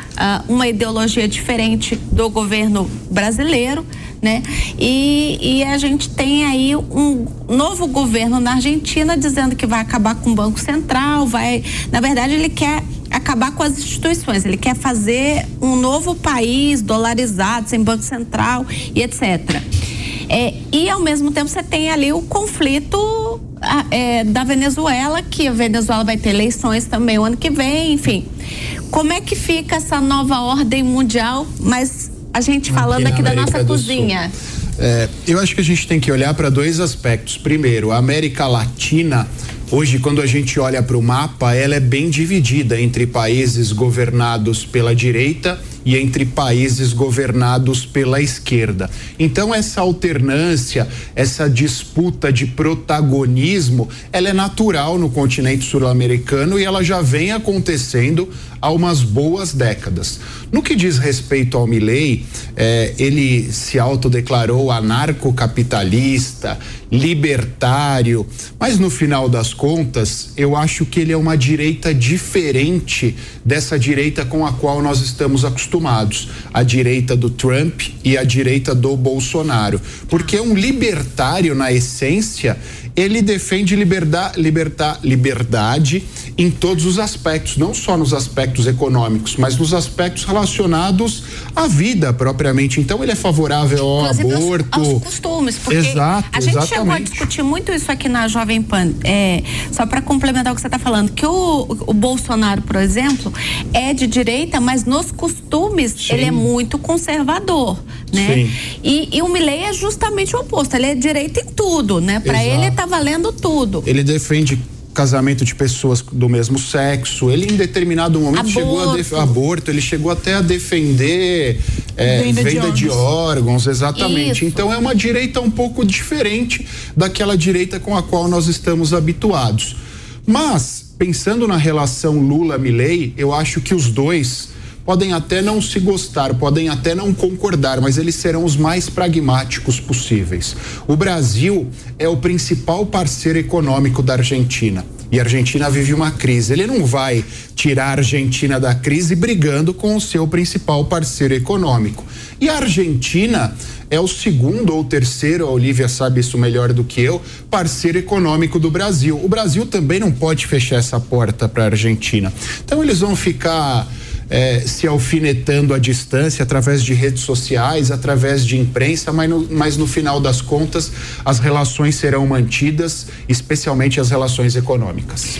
[SPEAKER 4] uma ideologia diferente do governo brasileiro. Né? E, e, a gente tem aí um novo governo na Argentina dizendo que vai acabar com o Banco Central, vai, na verdade, ele quer acabar com as instituições, ele quer fazer um novo país dolarizado, sem Banco Central e etc. É, e ao mesmo tempo você tem ali o conflito é, da Venezuela, que a Venezuela vai ter eleições também o ano que vem, enfim. Como é que fica essa nova ordem mundial? Mas a gente falando aqui, aqui da nossa cozinha.
[SPEAKER 5] É, eu acho que a gente tem que olhar para dois aspectos. Primeiro, a América Latina Hoje, quando a gente olha para o mapa, ela é bem dividida entre países governados pela direita e entre países governados pela esquerda. Então essa alternância, essa disputa de protagonismo, ela é natural no continente sul-americano e ela já vem acontecendo há umas boas décadas. No que diz respeito ao Milley, eh, ele se autodeclarou anarcocapitalista, libertário, mas no final das contas, eu acho que ele é uma direita diferente dessa direita com a qual nós estamos acostumados, a direita do Trump e a direita do Bolsonaro, porque um libertário na essência, ele defende liberdade, libertar, liberdade em todos os aspectos, não só nos aspectos econômicos, mas nos aspectos relacionados à vida propriamente. Então ele é favorável ao Inclusive aborto,
[SPEAKER 4] aos, aos costumes, porque
[SPEAKER 5] Exato,
[SPEAKER 4] a gente
[SPEAKER 5] exatamente.
[SPEAKER 4] chegou a discutir muito isso aqui na Jovem Pan. É, só para complementar o que você está falando, que o, o, Bolsonaro, por exemplo, é de direita, mas nos costumes Sim. ele é muito conservador, né? Sim. E, e o Milley é justamente o oposto. Ele é direita em tudo, né? Para ele tá valendo tudo.
[SPEAKER 5] Ele defende casamento de pessoas do mesmo sexo. Ele, em determinado momento, aborto. chegou a def... aborto, ele chegou até a defender é, venda, venda de, de, órgãos, exatamente. Isso. Então é uma direita um pouco diferente daquela direita com a qual nós estamos habituados. Mas, pensando na relação Lula-Milley, eu acho que os dois podem até não se gostar, podem até não concordar, mas eles serão os mais pragmáticos possíveis. O Brasil é o principal parceiro econômico da Argentina. E a Argentina vive uma crise. Ele não vai tirar a Argentina da crise brigando com o seu principal parceiro econômico. E a Argentina é o segundo ou terceiro, a Olivia sabe isso melhor do que eu, parceiro econômico do Brasil. O Brasil também não pode fechar essa porta para a Argentina. Então eles vão ficar é, se alfinetando à distância através de redes sociais, através de imprensa, mas no, mas no final das contas as relações serão mantidas, especialmente as relações econômicas.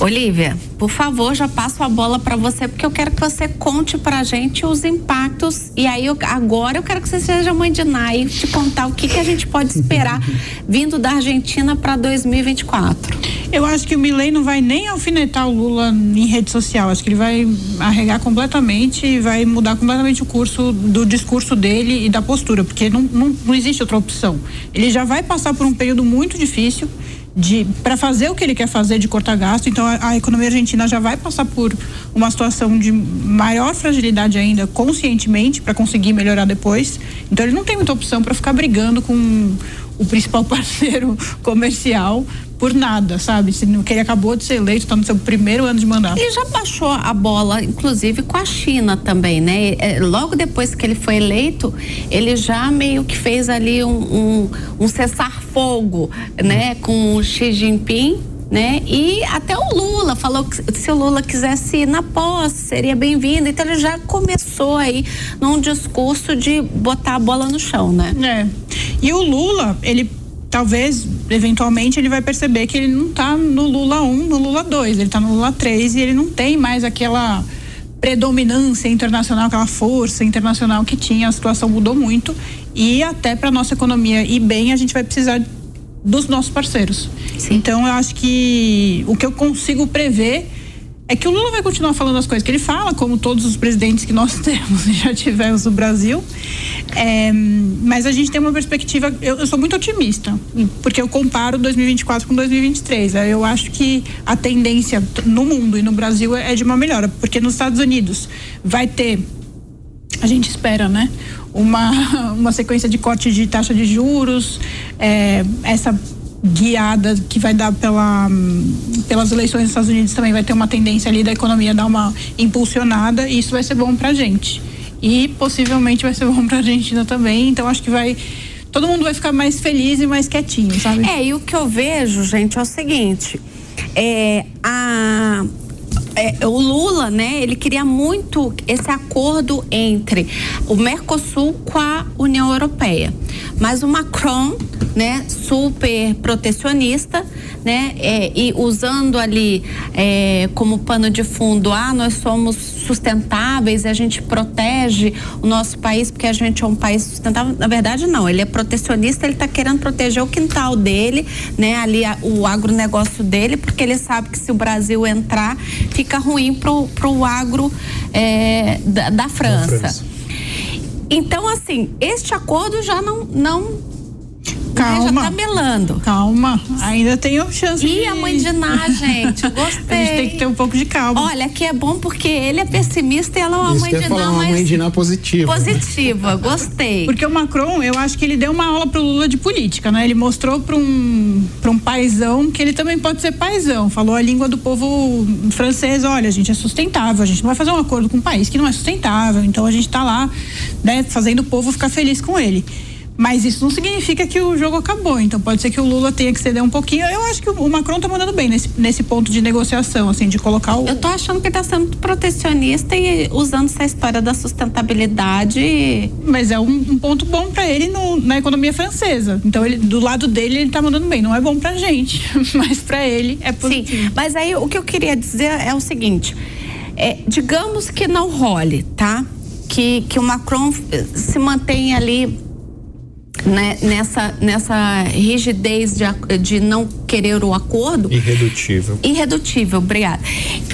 [SPEAKER 4] Olivia, por favor, já passo a bola para você, porque eu quero que você conte pra gente os impactos. E aí, eu, agora eu quero que você seja mãe de Nai te contar o que, que a gente pode esperar vindo da Argentina para 2024.
[SPEAKER 7] Eu acho que o Milei não vai nem alfinetar o Lula em rede social. Acho que ele vai arregar completamente e vai mudar completamente o curso do discurso dele e da postura, porque não, não, não existe outra opção. Ele já vai passar por um período muito difícil para fazer o que ele quer fazer de cortar gasto. Então a, a, economia argentina já vai passar por uma situação de maior fragilidade ainda, conscientemente, para conseguir melhorar depois. Então ele não tem muita opção para ficar brigando com o principal parceiro comercial por nada, sabe? Que ele acabou de ser eleito, está no seu primeiro ano de mandato.
[SPEAKER 4] Ele já baixou a bola, inclusive com a China também, né? É, logo depois que ele foi eleito, ele já meio que fez ali um, um, um cessar-fogo, né? Com o Xi Jinping né? E até o Lula falou que se o Lula quisesse ir na posse, seria bem-vindo. Então ele já começou aí num discurso de botar a bola no chão, né?
[SPEAKER 7] É. E o Lula, ele talvez, eventualmente, ele vai perceber que ele não está no Lula 1, no Lula 2, ele está no Lula 3 e ele não tem mais aquela predominância internacional, aquela força internacional que tinha, a situação mudou muito e até para nossa economia ir bem, a gente vai precisar dos nossos parceiros. Sim. Então eu acho que o que eu consigo prever é que o Lula vai continuar falando as coisas que ele fala, como todos os presidentes que nós temos e já tivemos no Brasil. É, mas a gente tem uma perspectiva, eu, eu, sou muito otimista, porque eu comparo 2024 com 2023. Eu acho que a tendência no mundo e no Brasil é de uma melhora, porque nos Estados Unidos vai ter, a gente espera, né? Uma, uma sequência de corte de taxa de juros, é, essa guiada que vai dar pela, pelas eleições dos Estados Unidos também vai ter uma tendência ali da economia dar uma impulsionada e isso vai ser bom pra gente. E possivelmente vai ser bom pra Argentina também, então acho que vai todo mundo vai ficar mais feliz e mais quietinho, sabe?
[SPEAKER 4] É, e o que eu vejo, gente, é o seguinte, é a é, o Lula, né, ele queria muito esse acordo entre o Mercosul com a União Europeia. Mas o Macron, né, super protecionista, né, é, e usando ali é, como pano de fundo, ah, nós somos sustentáveis e a gente protege o nosso país porque a gente é um país sustentável. Na verdade, não, ele é protecionista, ele está querendo proteger o quintal dele, né, ali a, o agronegócio dele, porque ele sabe que se o Brasil entrar, fica ruim pro, pro agro é, da, da França. França. Então, assim, este acordo já não, não
[SPEAKER 7] Calma.
[SPEAKER 4] Já tá melando.
[SPEAKER 7] Calma. Ainda tenho chance
[SPEAKER 4] e de... a mãe de Ná, gente. Gostei.
[SPEAKER 7] A gente tem que ter um pouco de calma.
[SPEAKER 4] Olha, aqui é bom porque ele é pessimista e ela é uma
[SPEAKER 5] Isso
[SPEAKER 4] mãe de Ná
[SPEAKER 5] uma mãe de Ná positiva.
[SPEAKER 4] Positiva, gostei.
[SPEAKER 7] Porque o Macron, eu acho que ele deu uma aula pro Lula de política, né? Ele mostrou para um, pra um paizão que ele também pode ser paizão. Falou a língua do povo francês, olha, a gente é sustentável, a gente não vai fazer um acordo com um país que não é sustentável. Então a gente tá lá, né, fazendo o povo ficar feliz com ele. Mas isso não significa que o jogo acabou. Então pode ser que o Lula tenha que ceder um pouquinho. Eu acho que o Macron tá mandando bem nesse, nesse ponto de negociação, assim, de colocar o.
[SPEAKER 4] Eu tô achando que ele tá sendo protecionista e usando essa história da sustentabilidade.
[SPEAKER 7] Mas é um, um ponto bom para ele no, na economia francesa. Então ele, do lado dele ele tá mandando bem. Não é bom pra gente, mas para ele é positivo.
[SPEAKER 4] Sim, mas aí o que eu queria dizer é o seguinte: é, digamos que não role, tá? Que, que o Macron se mantenha ali né, nessa, nessa rigidez de, de não querer o acordo.
[SPEAKER 5] Irredutível.
[SPEAKER 4] Irredutível, obrigada.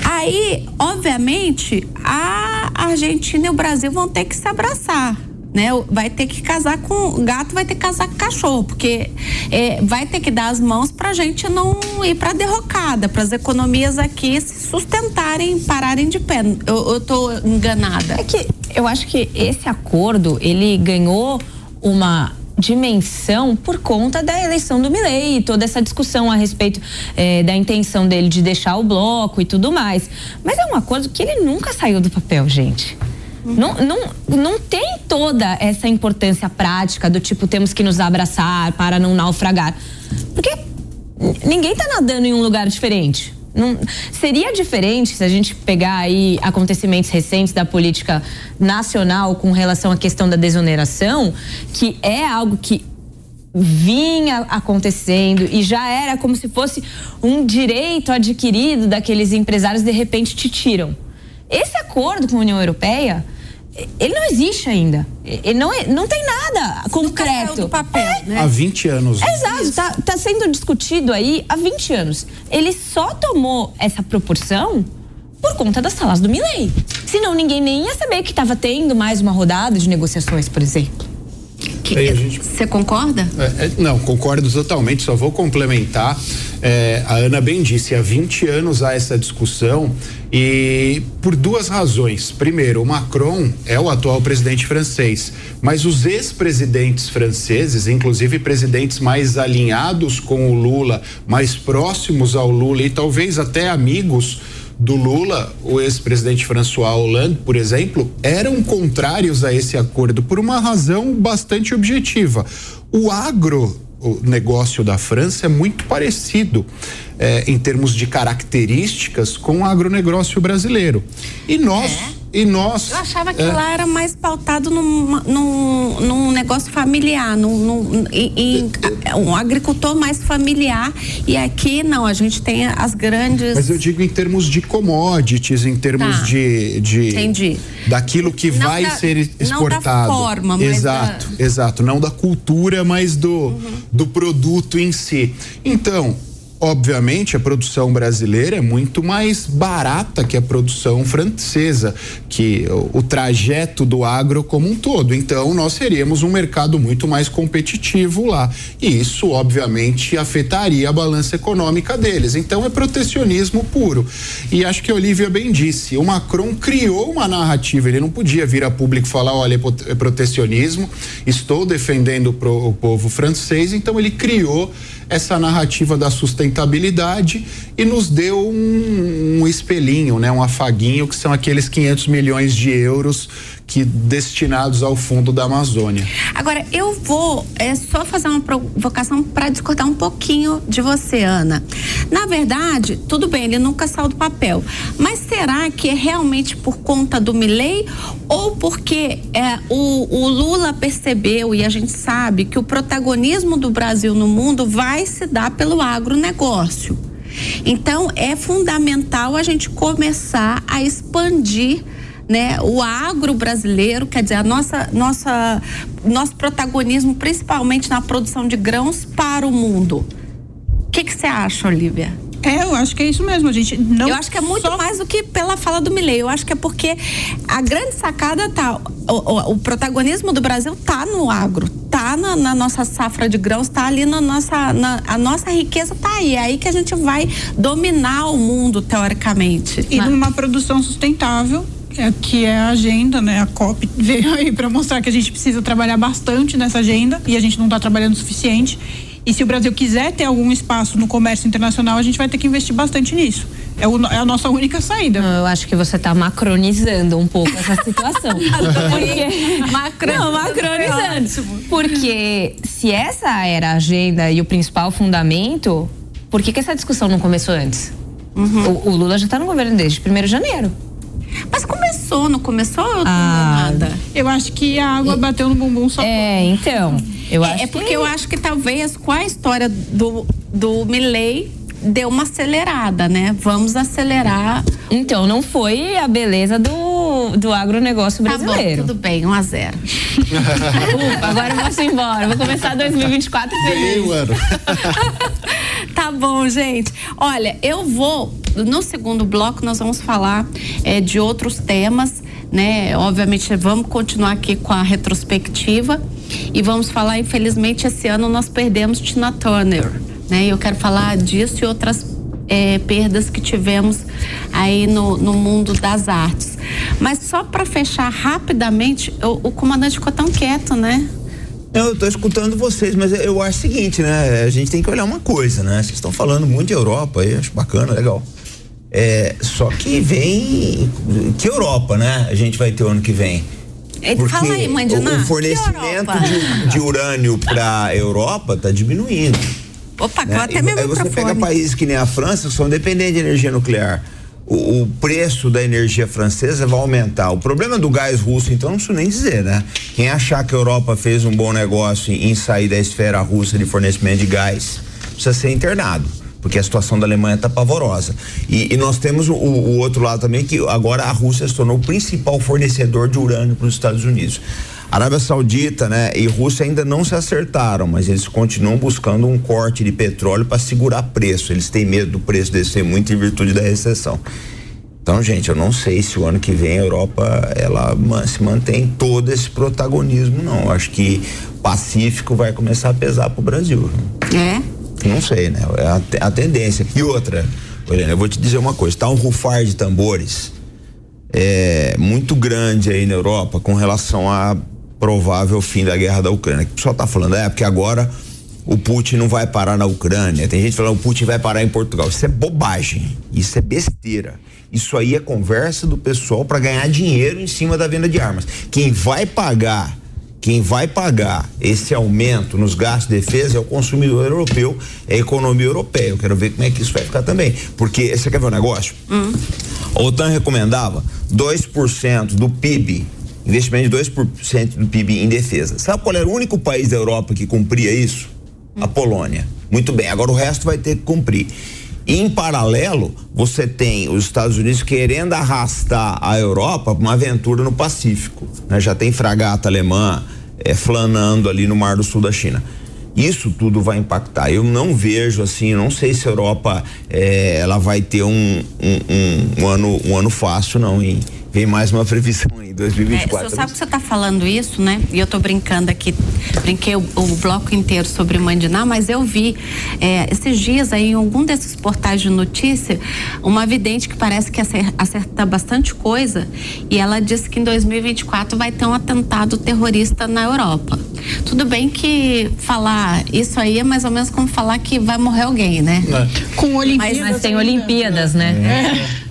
[SPEAKER 4] Aí, obviamente, a Argentina e o Brasil vão ter que se abraçar. Né, vai ter que casar com gato, vai ter que casar com cachorro, porque é, vai ter que dar as mãos para a gente não ir para derrocada, para as economias aqui se sustentarem, pararem de pé. Eu, eu tô enganada.
[SPEAKER 8] É que eu acho que esse acordo ele ganhou uma dimensão por conta da eleição do Milley e toda essa discussão a respeito é, da intenção dele de deixar o bloco e tudo mais. Mas é um acordo que ele nunca saiu do papel, gente. Não, não, não tem toda essa importância prática do tipo temos que nos abraçar para não naufragar. Porque ninguém está nadando em um lugar diferente. Não, seria diferente se a gente pegar aí acontecimentos recentes da política nacional com relação à questão da desoneração, que é algo que vinha acontecendo e já era como se fosse um direito adquirido daqueles empresários de repente te tiram. Esse acordo com a União Europeia ele não existe ainda. Ele não, é, não tem nada concreto.
[SPEAKER 4] Do papel, é.
[SPEAKER 5] né? Há 20 anos.
[SPEAKER 8] Exato, tá, tá sendo discutido aí há 20 anos. Ele só tomou essa proporção por conta das salas do Milley. Senão ninguém nem ia saber que estava tendo mais uma rodada de negociações, por exemplo.
[SPEAKER 4] Você gente... concorda?
[SPEAKER 5] É, é, não, concordo totalmente, só vou complementar. É, a Ana bem disse, há 20 anos há essa discussão e por duas razões. Primeiro, o Macron é o atual presidente francês, mas os ex-presidentes franceses, inclusive presidentes mais alinhados com o Lula, mais próximos ao Lula e talvez até amigos, do Lula, o ex-presidente François Hollande, por exemplo, eram contrários a esse acordo por uma razão bastante objetiva. O agro o negócio da França é muito parecido é, em termos de características com o agronegócio brasileiro. E nós. É e nós.
[SPEAKER 4] Eu achava que é, lá era mais pautado num, num, num negócio familiar, num, num em, em, um agricultor mais familiar. E aqui não, a gente tem as grandes.
[SPEAKER 5] Mas eu digo em termos de commodities, em termos tá. de, de.
[SPEAKER 4] Entendi.
[SPEAKER 5] Daquilo que não vai da, ser exportado.
[SPEAKER 4] Não da forma, mas
[SPEAKER 5] Exato, exato. Não da cultura, mas do, uhum. do produto em si. Então, obviamente, a produção brasileira é muito mais barata que a produção francesa, que o, o trajeto do agro como um todo. Então, nós seríamos um mercado muito mais competitivo lá. E isso, obviamente, afetaria a balança econômica deles. Então, é protecionismo puro. E acho que a Olivia bem disse: o Macron criou uma narrativa, ele não podia vir a público falar: olha, é protecionismo, estou defendendo o povo francês, então ele criou essa narrativa da sustentabilidade e nos deu um, um espelhinho, né, um afaguinho, que são aqueles 500 milhões de euros que destinados ao fundo da Amazônia.
[SPEAKER 4] Agora, eu vou é, só fazer uma provocação para discordar um pouquinho de você, Ana. Na verdade, tudo bem, ele nunca saiu do papel. Mas será que é realmente por conta do Milley ou porque é, o, o Lula percebeu e a gente sabe que o protagonismo do Brasil no mundo vai se dar pelo agronegócio? Então, é fundamental a gente começar a expandir né? O agro brasileiro, quer dizer, a nossa, nossa, nosso protagonismo, principalmente na produção de grãos para o mundo. O que você acha, Olivia?
[SPEAKER 7] É, eu acho que é isso mesmo. A gente não.
[SPEAKER 4] Eu acho que é muito só... mais do que pela fala do Milley. Eu acho que é porque a grande sacada tá. O, o, o protagonismo do Brasil tá no agro, tá na, na, nossa safra de grãos, tá ali na nossa. Na, a nossa riqueza tá aí. É aí que a gente vai dominar o mundo, teoricamente.
[SPEAKER 7] E numa produção sustentável é, que é a agenda, né? A COP veio aí para mostrar que a gente precisa trabalhar bastante nessa agenda e a gente não está trabalhando o suficiente. E se o Brasil quiser ter algum espaço no comércio internacional, a gente vai ter que investir bastante nisso. É, o, é a nossa única saída.
[SPEAKER 8] Não, eu acho que você está macronizando um pouco essa situação.
[SPEAKER 4] porque...
[SPEAKER 8] Macron... Não, macronizando. Porque se essa era a agenda e o principal fundamento, por que, que essa discussão não começou antes? Uhum. O, o Lula já está no governo desde 1 de janeiro.
[SPEAKER 4] Mas começou, não começou? Eu ah, nada.
[SPEAKER 7] Eu acho que a água bateu no bumbum só.
[SPEAKER 8] É, então. Eu
[SPEAKER 4] é,
[SPEAKER 8] acho
[SPEAKER 4] é porque que... eu acho que talvez com a história do, do Milley deu uma acelerada, né? Vamos acelerar.
[SPEAKER 8] Então, não foi a beleza do, do agronegócio brasileiro.
[SPEAKER 4] Tá bom, tudo bem, 1 a 0
[SPEAKER 8] Ufa, agora eu vou embora. Vou começar 2024 feliz.
[SPEAKER 4] tá bom, gente. Olha, eu vou. No segundo bloco, nós vamos falar é, de outros temas, né? Obviamente, vamos continuar aqui com a retrospectiva e vamos falar, infelizmente, esse ano nós perdemos Tina Turner né? Eu quero falar disso e outras é, perdas que tivemos aí no, no mundo das artes. Mas só para fechar rapidamente, o, o comandante ficou tão quieto, né?
[SPEAKER 6] Eu estou escutando vocês, mas eu acho o seguinte, né? A gente tem que olhar uma coisa, né? Vocês estão falando muito de Europa aí, acho bacana, legal. É, só que vem. Que Europa, né? A gente vai ter o ano que vem.
[SPEAKER 4] Porque Fala aí, mãe de
[SPEAKER 6] o, o fornecimento de, de urânio para a Europa está diminuindo.
[SPEAKER 4] Opa, né? até meu
[SPEAKER 6] Aí você pega países que nem a França, que são dependentes de energia nuclear. O, o, preço da energia francesa vai aumentar. O problema do gás russo, então, não preciso nem dizer, né? Quem achar que a Europa fez um bom negócio em sair da esfera russa de fornecimento de gás, precisa ser internado porque a situação da Alemanha está pavorosa. E, e, nós temos o, o, outro lado também, que agora a Rússia se tornou o principal fornecedor de urânio para os Estados Unidos. Arábia Saudita né, e Rússia ainda não se acertaram, mas eles continuam buscando um corte de petróleo para segurar preço. Eles têm medo do preço descer muito em virtude da recessão. Então, gente, eu não sei se o ano que vem a Europa ela se mantém todo esse protagonismo, não. Eu acho que Pacífico vai começar a pesar para o Brasil.
[SPEAKER 4] É?
[SPEAKER 6] Não sei, né? É a, a tendência. E outra, Helena, eu vou te dizer uma coisa: tá um rufar de tambores é, muito grande aí na Europa com relação a provável fim da guerra da Ucrânia. O pessoal está falando, é, porque agora o Putin não vai parar na Ucrânia. Tem gente falando o Putin vai parar em Portugal. Isso é bobagem. Isso é besteira. Isso aí é conversa do pessoal para ganhar dinheiro em cima da venda de armas. Quem vai pagar, quem vai pagar esse aumento nos gastos de defesa é o consumidor europeu, é a economia europeia. Eu quero ver como é que isso vai ficar também. Porque, você quer ver um negócio? Hum. A OTAN recomendava 2% do PIB investimento de 2% do PIB em defesa. Sabe qual era o único país da Europa que cumpria isso? A Polônia. Muito bem, agora o resto vai ter que cumprir. Em paralelo, você tem os Estados Unidos querendo arrastar a Europa para uma aventura no Pacífico. Né? Já tem fragata alemã é, flanando ali no Mar do Sul da China. Isso tudo vai impactar. Eu não vejo assim, não sei se a Europa é, ela vai ter um, um, um, um ano um ano fácil não, hein? Vem mais uma previsão em 2024.
[SPEAKER 4] É, você sabe que você está falando isso, né? E eu estou brincando aqui, brinquei o, o, bloco inteiro sobre Mandiná, mas eu vi é, esses dias aí em algum desses portais de notícia uma vidente que parece que acerta bastante coisa e ela disse que em 2024 vai ter um atentado terrorista na Europa. Tudo bem que falar isso aí é mais ou menos como falar que vai morrer alguém, né?
[SPEAKER 7] É. Com Olimpíadas.
[SPEAKER 8] Mas, mas tem Olimpíadas, né?
[SPEAKER 4] É.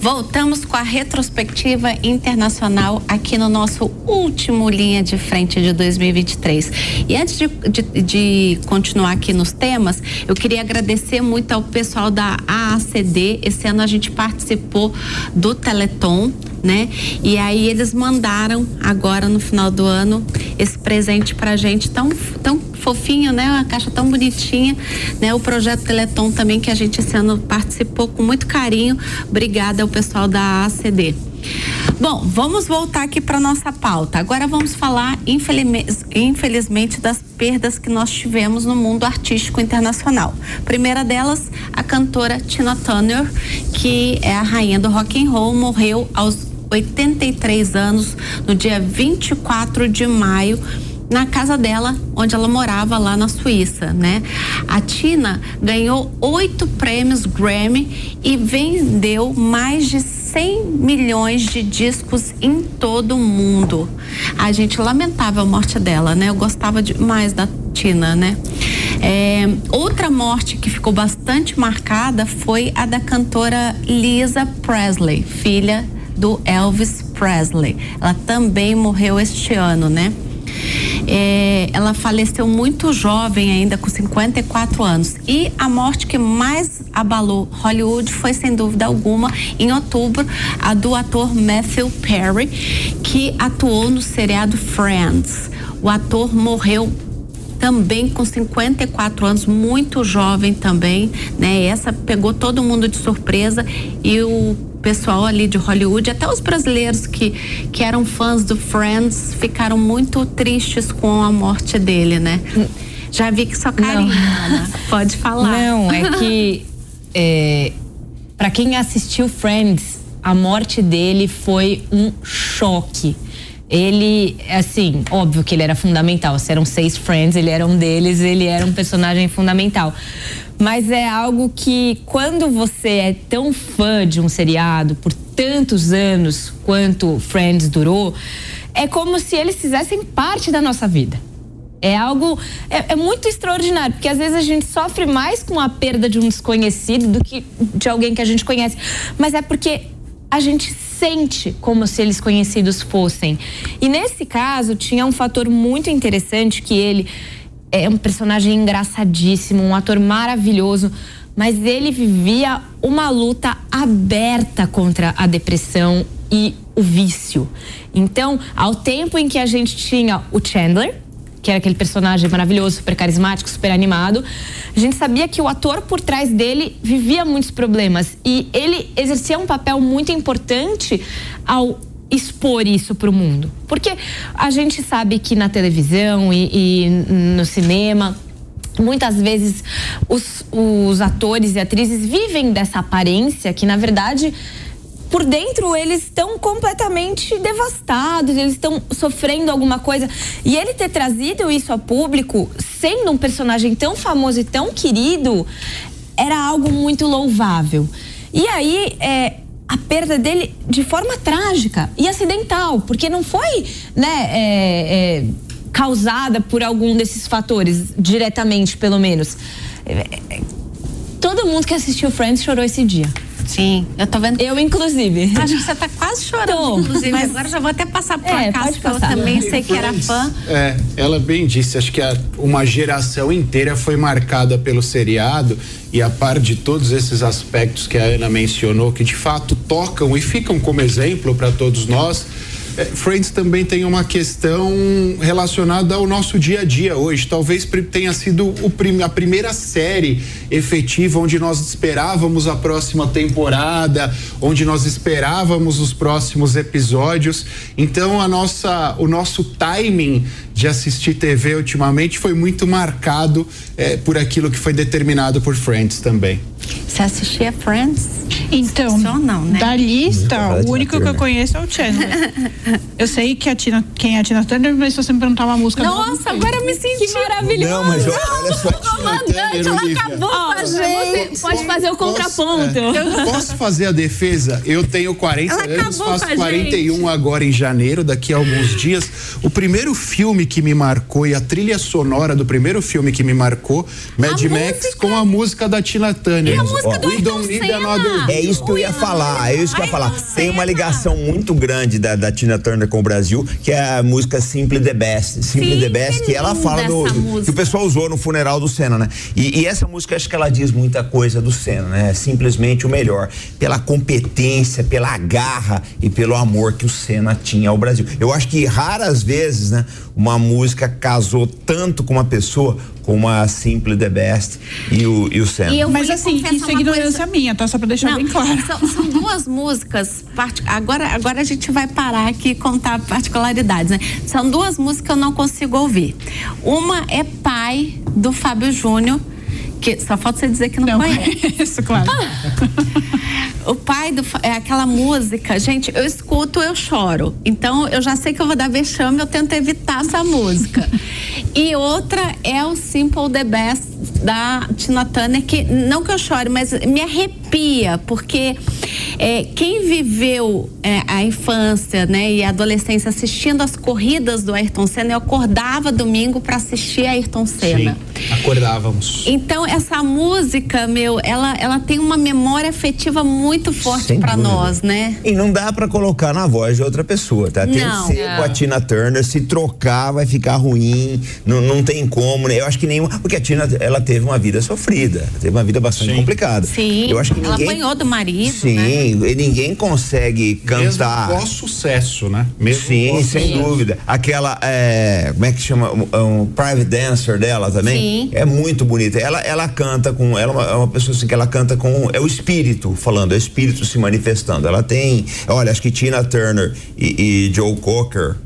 [SPEAKER 4] Voltamos com a retrospectiva internacional aqui no nosso último linha de frente de 2023. E antes de, de, de, continuar aqui nos temas, eu queria agradecer muito ao pessoal da AACD. Esse ano a gente participou do Teleton né? E aí eles mandaram agora no final do ano esse presente pra gente tão, tão fofinho, né? Uma caixa tão bonitinha, né? O projeto Teleton também que a gente esse ano participou com muito carinho. Obrigada ao pessoal da ACD. Bom, vamos voltar aqui para nossa pauta. Agora vamos falar, infelizmente, das perdas que nós tivemos no mundo artístico internacional. Primeira delas, a cantora Tina Turner, que é a rainha do rock and roll, morreu aos 83 anos, no dia 24 de maio, na casa dela, onde ela morava lá na Suíça, né? A Tina ganhou oito prêmios Grammy e vendeu mais de 100 milhões de discos em todo o mundo. A gente lamentava a morte dela, né? Eu gostava demais da Tina, né? É, outra morte que ficou bastante marcada foi a da cantora Lisa Presley, filha do Elvis Presley. Ela também morreu este ano, né? É, ela faleceu muito jovem, ainda com 54 anos. E a morte que mais abalou Hollywood foi, sem dúvida alguma, em outubro, a do ator Matthew Perry, que atuou no seriado Friends. O ator morreu também com 54 anos, muito jovem também, né? Essa pegou todo mundo de surpresa e o pessoal ali de Hollywood, até os brasileiros que, que eram fãs do Friends, ficaram muito tristes com a morte dele, né? Já vi que só carinho, Ana. Pode falar.
[SPEAKER 8] Não, é que é, para quem assistiu Friends, a morte dele foi um choque. Ele, assim, óbvio que ele era fundamental. Se eram seis Friends, ele era um deles, ele era um personagem fundamental mas é algo que quando você é tão fã de um seriado por tantos anos quanto Friends durou, é como se eles fizessem parte da nossa vida. É algo é, é, muito extraordinário, porque às vezes a gente sofre mais com a perda de um desconhecido do que de alguém que a gente conhece. Mas é porque a gente sente como se eles conhecidos fossem. E nesse caso tinha um fator muito interessante que ele é um personagem engraçadíssimo, um ator maravilhoso, mas ele vivia uma luta aberta contra a depressão e o vício. Então, ao tempo em que a gente tinha o Chandler, que era aquele personagem maravilhoso, super carismático, super animado, a gente sabia que o ator por trás dele vivia muitos problemas e ele exercia um papel muito importante ao expor isso para o mundo? Porque a gente sabe que na televisão e, e no cinema muitas vezes os, os atores e atrizes vivem dessa aparência que na verdade por dentro eles estão completamente devastados, eles estão sofrendo alguma coisa. E ele ter trazido isso ao público, sendo um personagem tão famoso e tão querido, era algo muito louvável. E aí, é, a perda dele de forma trágica e acidental, porque não foi, né, é, é, causada por algum desses fatores, diretamente pelo menos. É, é, todo mundo que assistiu Friends chorou esse dia.
[SPEAKER 4] Sim, eu tô vendo.
[SPEAKER 8] Eu, inclusive.
[SPEAKER 4] Acho que você tá quase chorando, Tô, inclusive. Mas agora já vou até passar por é, casa, porque eu também sei que era fã.
[SPEAKER 5] É, ela bem disse, acho que a, uma geração inteira foi marcada pelo seriado e a par de todos esses aspectos que a Ana mencionou, que de fato tocam e ficam como exemplo para todos nós Friends também tem uma questão relacionada ao nosso dia a dia hoje. Talvez tenha sido prim, a primeira série efetiva onde nós esperávamos a próxima temporada, onde nós esperávamos os próximos episódios. Então a nossa, o nosso timing de assistir TV ultimamente foi muito marcado é, por aquilo que foi determinado por Friends também.
[SPEAKER 4] Você assistia Friends?
[SPEAKER 7] Então,
[SPEAKER 4] Só não, né?
[SPEAKER 7] da lista, o único que eu
[SPEAKER 6] Turner.
[SPEAKER 7] conheço é o Chandler. eu sei que a Tina, quem é a Tina Turner, mas se você me perguntar uma música
[SPEAKER 4] Nossa, agora eu me senti
[SPEAKER 8] Que maravilhoso!
[SPEAKER 6] Não, mas olha, olha só.
[SPEAKER 4] comandante, ela acabou com a gente.
[SPEAKER 8] Você pode fazer o contraponto.
[SPEAKER 5] Posso fazer a defesa? Eu tenho 40
[SPEAKER 4] Ela
[SPEAKER 5] anos,
[SPEAKER 4] acabou
[SPEAKER 5] faço
[SPEAKER 4] com a
[SPEAKER 5] 41 agora em janeiro, daqui a alguns dias. O primeiro filme que me marcou e a trilha sonora do primeiro filme que me marcou, Mad
[SPEAKER 4] A
[SPEAKER 5] Max,
[SPEAKER 4] música.
[SPEAKER 5] com a música da Tina Turner.
[SPEAKER 4] E a música do
[SPEAKER 5] We
[SPEAKER 4] Ayrton
[SPEAKER 5] don't need
[SPEAKER 4] Senna.
[SPEAKER 5] another
[SPEAKER 6] É isso que eu ia falar, é isso que eu ia falar. Tem uma ligação muito grande da, da Tina Turner com o Brasil, que é a música Simple the Best. Simple
[SPEAKER 4] Sim,
[SPEAKER 6] the Best,
[SPEAKER 4] que
[SPEAKER 6] que ela fala do,
[SPEAKER 4] música.
[SPEAKER 6] que o pessoal usou no funeral do Senna, né? E, e essa música acho que ela diz muita coisa do Senna, né? Simplesmente o melhor. Pela competência, pela garra e pelo amor que o Senna tinha ao Brasil. Eu acho que raras vezes, né, uma música casou tanto com uma pessoa como a Simple the Best e o, e o Senna.
[SPEAKER 4] E eu
[SPEAKER 7] Mas assim, isso é ignorância
[SPEAKER 4] coisa.
[SPEAKER 7] minha, tá? Só pra deixar
[SPEAKER 4] Não,
[SPEAKER 7] bem claro.
[SPEAKER 4] São, são duas músicas. Agora, agora a gente vai parar aqui e contar particularidades, né? São duas músicas que eu não consigo ouvir. Uma é Pai, do Fábio Júnior, que só falta você dizer que não,
[SPEAKER 7] Não,
[SPEAKER 4] conhece.
[SPEAKER 7] isso, claro.
[SPEAKER 4] do é aquela música, gente, eu escuto, eu choro. Então eu já sei que eu vou dar vexame, eu tento evitar essa música. E outra é o Simple the Best da Tina Turner, que não que eu chore, mas me arrepia, porque é, quem viveu é, a infância né, e a adolescência assistindo as corridas do Ayrton Senna, eu acordava domingo para assistir Ayrton Senna.
[SPEAKER 5] Sim, acordávamos.
[SPEAKER 4] Então essa música, meu, ela, ela tem uma memória afetiva muito forte
[SPEAKER 6] dúvida.
[SPEAKER 4] nós, né?
[SPEAKER 6] E não dá pra colocar na voz de outra pessoa, tá? Tem
[SPEAKER 4] Não.
[SPEAKER 6] que ser com a Tina Turner. Se trocar, vai ficar ruim. Não, não tem como, né? Eu acho que nenhuma. Porque a Tina, ela teve uma vida sofrida. Teve uma vida bastante
[SPEAKER 5] Sim.
[SPEAKER 6] complicada.
[SPEAKER 4] Sim.
[SPEAKER 6] Eu acho que
[SPEAKER 4] ela
[SPEAKER 6] ninguém.
[SPEAKER 4] apanhou do marido,
[SPEAKER 6] Sim,
[SPEAKER 4] né?
[SPEAKER 6] e ninguém consegue cantar.
[SPEAKER 5] Mesmo pós-sucesso, né? Mesmo
[SPEAKER 6] Sim, sem dúvida. Aquela, é, como é que chama? Um, um private dancer dela também.
[SPEAKER 4] Sim.
[SPEAKER 6] É muito bonita. Ela, ela canta com. Ela é uma, é uma pessoa assim que ela canta com. É o espírito falando, é o espírito se manifestando. Ela tem. Olha, acho que Tina Turner e, e Joe Cocker.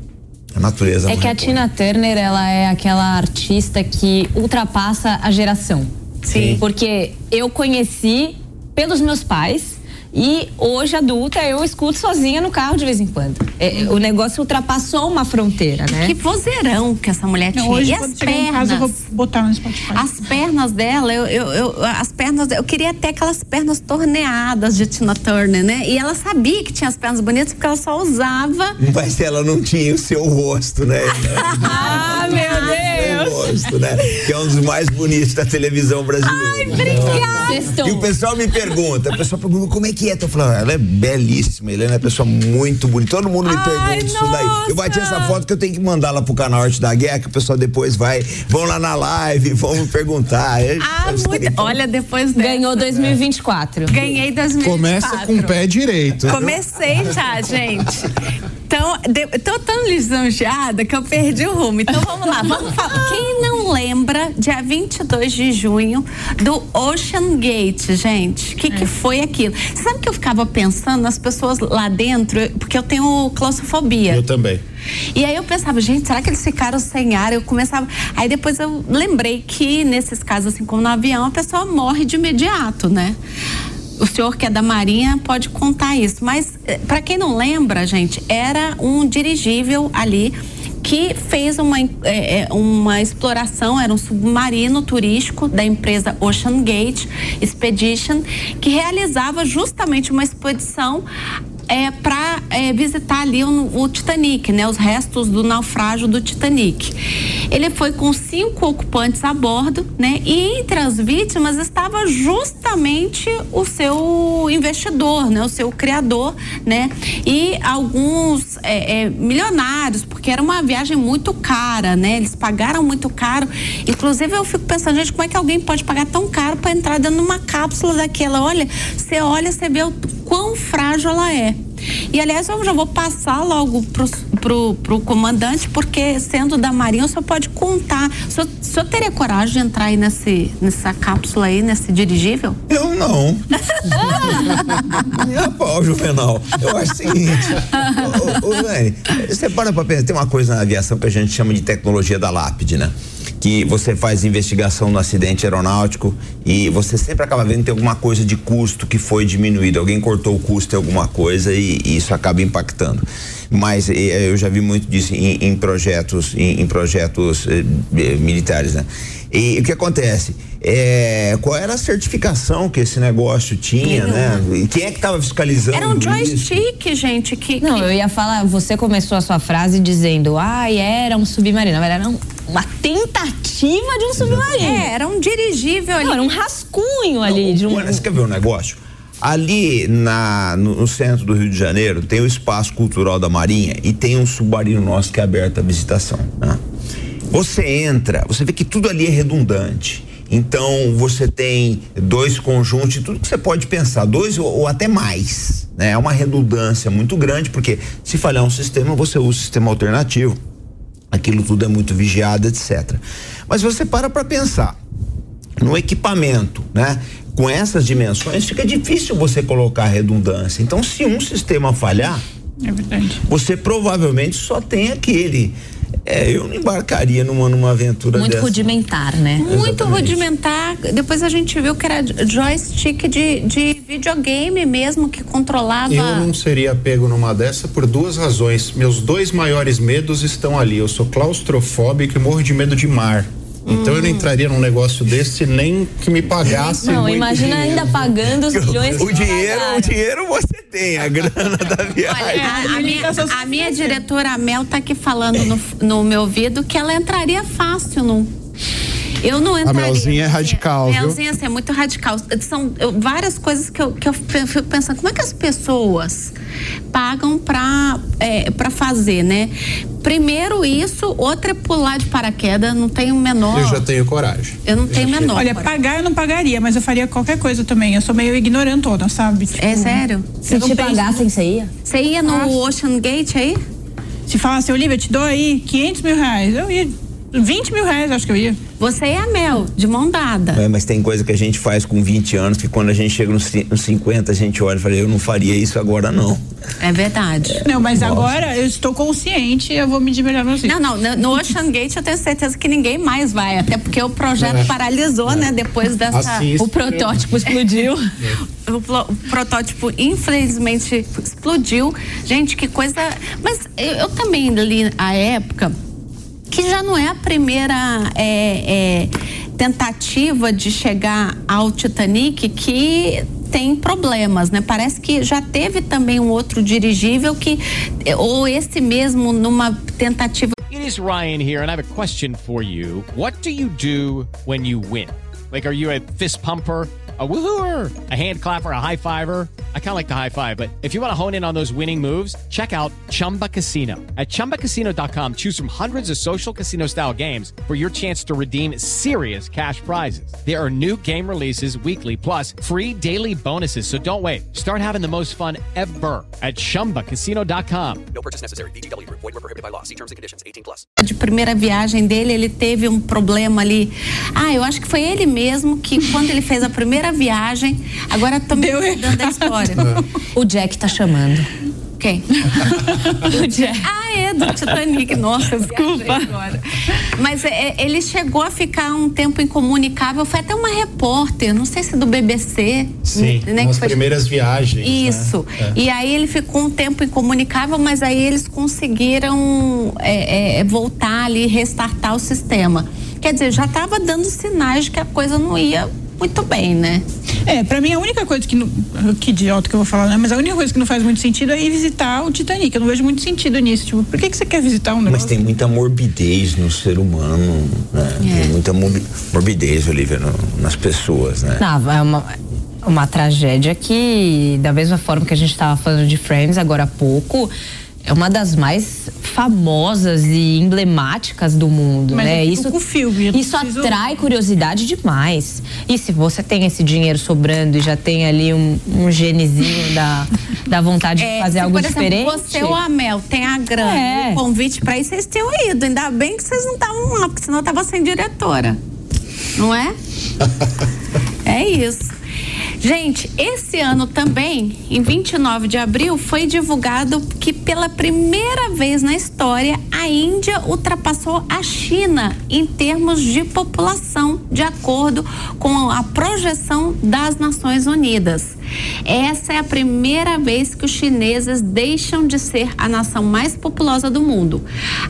[SPEAKER 6] A natureza.
[SPEAKER 8] É que a. Tina Turner, ela é aquela artista que ultrapassa a geração.
[SPEAKER 4] Sim.
[SPEAKER 8] Porque eu conheci pelos meus pais e hoje adulta eu escuto sozinha no carro de vez em quando. É, o negócio ultrapassou uma fronteira, né?
[SPEAKER 4] Que vozeirão que essa mulher
[SPEAKER 7] Não,
[SPEAKER 4] tinha.
[SPEAKER 7] hoje,
[SPEAKER 4] e as
[SPEAKER 7] em casa, eu vou
[SPEAKER 4] pernas?
[SPEAKER 7] botar no Spotify.
[SPEAKER 4] As pernas dela, eu, eu, eu- as pernas, eu queria ter aquelas pernas torneadas de Tina Turner, né? E ela sabia que tinha as pernas bonitas porque ela só usava.
[SPEAKER 6] Mas ela não tinha o seu rosto, né?
[SPEAKER 8] Ah, meu
[SPEAKER 6] o
[SPEAKER 8] Deus!
[SPEAKER 6] rosto, né? Que é um dos mais bonitos da televisão brasileira. Ai,
[SPEAKER 4] Obrigada!
[SPEAKER 6] E o pessoal me pergunta, o pessoal pergunta como é que é. Eu falo, ela é belíssima, Helena é uma pessoa muito bonita. Todo mundo me
[SPEAKER 4] Ai,
[SPEAKER 6] pergunta isso daí. Eu bati
[SPEAKER 4] nossa!
[SPEAKER 6] essa foto que eu tenho que mandar lá pro canal Arte da Guerra, que o pessoal depois vai, vão lá na live, vão me perguntar. Eu-
[SPEAKER 4] Ah,
[SPEAKER 6] eu
[SPEAKER 4] muito. Olha, depois dessa,
[SPEAKER 8] Ganhou 2024.
[SPEAKER 4] Ganhei 2024.
[SPEAKER 5] Começa com o pé direito.
[SPEAKER 4] Comecei já, gente. Então, de, tô tão lisonjeada que eu perdi o rumo. Então vamos lá, vamos falar. Quem não lembra, dia 22 de junho, do Ocean Gate, gente? O que, que foi aquilo? Você sabe que eu ficava pensando nas pessoas lá dentro, porque eu tenho claustrofobia.
[SPEAKER 5] Eu também.
[SPEAKER 4] E aí eu pensava, gente, será que eles ficaram sem ar? Eu começava. Aí depois eu lembrei que nesses casos, assim como no avião, a pessoa morre de imediato, né? O senhor que é da Marinha pode contar isso. Mas, para quem não lembra, gente, era um dirigível ali que fez uma, é, é, uma exploração, era um submarino turístico da empresa Ocean Gate Expedition, que realizava justamente uma expedição é, para visitar ali o, o Titanic, né? Os restos do naufrágio do Titanic. Ele foi com cinco ocupantes a bordo, né? E entre as vítimas estava justamente o seu investidor, né? O seu criador, né? E alguns é, é, milionários, porque era uma viagem muito cara, né? Eles pagaram muito caro. Inclusive eu fico pensando, gente, como é que alguém pode pagar tão caro para entrar dentro de uma cápsula daquela? Olha, você olha, você vê o quão frágil ela é. E aliás, eu já vou passar logo pro, pro, pro comandante, porque sendo da Marinha, o senhor pode contar. O senhor, o senhor teria coragem de entrar aí nesse, nessa cápsula aí, nesse dirigível?
[SPEAKER 6] Eu não. Minha pau, Juvenal. Eu acho o seguinte. ô, ô, ô, Lani, você para pra pensar, tem uma coisa na aviação que a gente chama de tecnologia da lápide, né? Que você faz investigação no acidente aeronáutico e você sempre acaba vendo que tem alguma coisa de custo que foi diminuído. Alguém cortou o custo em alguma coisa e, e isso acaba impactando. Mas eh, eu já vi muito disso em, em projetos, em, em projetos eh, militares, né? E o que acontece? É, qual era a certificação que esse negócio tinha, né? E quem é que estava fiscalizando?
[SPEAKER 4] Era um joystick, isso? gente. Que,
[SPEAKER 8] Não,
[SPEAKER 4] que...
[SPEAKER 8] eu ia falar, você começou a sua frase dizendo, ai, ah, era um submarino. Verdade, era uma tentativa de um submarino.
[SPEAKER 4] É, era um dirigível ali.
[SPEAKER 8] Não, era um rascunho ali. Não, de um...
[SPEAKER 6] Você quer ver um negócio? Ali na, no, no, centro do Rio de Janeiro tem o espaço cultural da Marinha e tem um submarino nosso que é aberto à visitação. Né? Você entra, você vê que tudo ali é redundante. Então você tem dois conjuntos de tudo que você pode pensar, dois ou, ou, até mais. Né? É uma redundância muito grande, porque se falhar um sistema, você usa o sistema alternativo. Aquilo tudo é muito vigiado, etc. Mas você para para pensar no equipamento, né? Com essas dimensões, fica difícil você colocar redundância. Então, se um sistema falhar,
[SPEAKER 7] é
[SPEAKER 6] você provavelmente só tem aquele. É, eu não embarcaria numa, numa aventura
[SPEAKER 8] Muito
[SPEAKER 6] dessa.
[SPEAKER 8] rudimentar, né?
[SPEAKER 4] Muito Exatamente. rudimentar. Depois a gente viu que era joystick de, de videogame mesmo que controlava.
[SPEAKER 5] Eu não seria pego numa dessa por duas razões. Meus dois maiores medos estão ali. Eu sou claustrofóbico e morro de medo de mar. Então hum. eu não entraria num negócio desse nem que me pagasse.
[SPEAKER 8] Não, imagina dinheiro. ainda pagando os milhões
[SPEAKER 6] o dinheiro, o dinheiro você tem, a grana da viagem. Olha,
[SPEAKER 4] a, a, minha, a minha diretora Mel tá aqui falando no, no meu ouvido que ela entraria fácil num eu não entraria.
[SPEAKER 5] A Melzinha é radical,
[SPEAKER 4] a Melzinha, assim, é muito radical. São eu, várias coisas que eu, que eu fico pensando, como é que as pessoas pagam para é, pra fazer, né? Primeiro isso, outra é pular de paraquedas, não tenho menor.
[SPEAKER 5] Eu já tenho coragem.
[SPEAKER 4] Eu não eu tenho menor.
[SPEAKER 7] Olha,
[SPEAKER 4] coragem.
[SPEAKER 7] pagar eu não pagaria, mas eu faria qualquer coisa também. Eu sou meio ignorantona, sabe?
[SPEAKER 4] Tipo, é sério?
[SPEAKER 8] Se te pagassem, você ia?
[SPEAKER 4] Você ia no Acho. Ocean Gate aí?
[SPEAKER 7] Se falasse, Olivia, eu te dou aí 500 mil reais, eu ia 20 mil reais, acho que eu ia.
[SPEAKER 4] Você e a Mel, de mão dada.
[SPEAKER 6] É, mas tem coisa que a gente faz com 20 anos que quando a gente chega nos, nos 50, a gente olha e fala, eu não faria isso agora, não.
[SPEAKER 4] É verdade.
[SPEAKER 7] Não, mas Nossa. agora eu estou consciente eu vou medir melhor assim.
[SPEAKER 4] Não, não, no Ocean Gate eu tenho certeza que ninguém mais vai, até porque o projeto é. paralisou, é. né? Depois dessa.
[SPEAKER 8] Assista. O protótipo explodiu.
[SPEAKER 4] o, o, protótipo, infelizmente, explodiu. Gente, que coisa. Mas eu, eu também li a época que já não é a primeira é, é, tentativa de chegar ao Titanic que tem problemas, né? Parece que já teve também um outro dirigível que ou esse mesmo numa tentativa.
[SPEAKER 11] It is Ryan here and I have a question for you. What do you do when you win? Like are you a fist pumper? A woohooer, a hand clapper, a high fiver. I kind of like the high five, but if you want to hone in on those winning moves, check out Chumba Casino. At ChumbaCasino.com, choose from hundreds of social casino style games for your chance to redeem serious cash prizes. There are new game releases weekly, plus free daily bonuses. So don't wait. Start having the most fun ever at ChumbaCasino.com.
[SPEAKER 2] No purchase necessary. BGW. Void were prohibited by law. See terms and conditions. 18 plus.
[SPEAKER 4] De primeira viagem dele, ele teve um problema ali. Ah, eu acho que foi ele mesmo que quando ele fez a primeira viagem. Agora tô me dando a história.
[SPEAKER 8] o Jack tá chamando.
[SPEAKER 4] Quem? o Jack. Ah, é, do Titanic. Nossa, desculpa. Mas é, ele chegou a ficar um tempo incomunicável. Foi até uma repórter, não sei se do BBC.
[SPEAKER 5] Sim, né, nas foi... primeiras viagens.
[SPEAKER 4] Né? Isso. Né? É. E aí ele ficou um tempo incomunicável, mas aí eles conseguiram é, é, voltar ali, restartar o sistema. Quer dizer, já estava dando sinais de que a coisa não ia muito bem, né?
[SPEAKER 7] É, pra mim a única coisa que. Não, que idiota que eu vou falar, né? Mas a única coisa que não faz muito sentido é ir visitar o Titanic. Eu não vejo muito sentido nisso. Tipo, por que, que você quer visitar um negócio?
[SPEAKER 6] Mas tem muita morbidez no ser humano, né? É. Tem muita morbidez, Olivia, no, nas pessoas, né?
[SPEAKER 8] Não, é uma uma tragédia que, da mesma forma que a gente estava falando de Friends agora há pouco, é uma das mais famosas e emblemáticas do mundo,
[SPEAKER 7] Mas
[SPEAKER 8] né? Isso,
[SPEAKER 7] filme, eu
[SPEAKER 8] isso
[SPEAKER 7] preciso-
[SPEAKER 8] atrai curiosidade demais. E se você tem esse dinheiro sobrando e já tem ali um, um genezinho da, da vontade de
[SPEAKER 4] É,
[SPEAKER 8] fazer
[SPEAKER 4] se,
[SPEAKER 8] algo
[SPEAKER 4] por exemplo,
[SPEAKER 8] diferente.
[SPEAKER 4] Você ou a Mel tem a grana,
[SPEAKER 8] É.
[SPEAKER 4] o convite pra ir, vocês tinham ido. Ainda bem que vocês não estavam lá, porque senão eu tava sem diretora. Não é? é isso. Gente, esse ano também, em 29 de abril, foi divulgado que pela primeira vez na história a Índia ultrapassou a China em termos de população, de acordo com a projeção das Nações Unidas. Essa é a primeira vez que os chineses deixam de ser a nação mais populosa do mundo.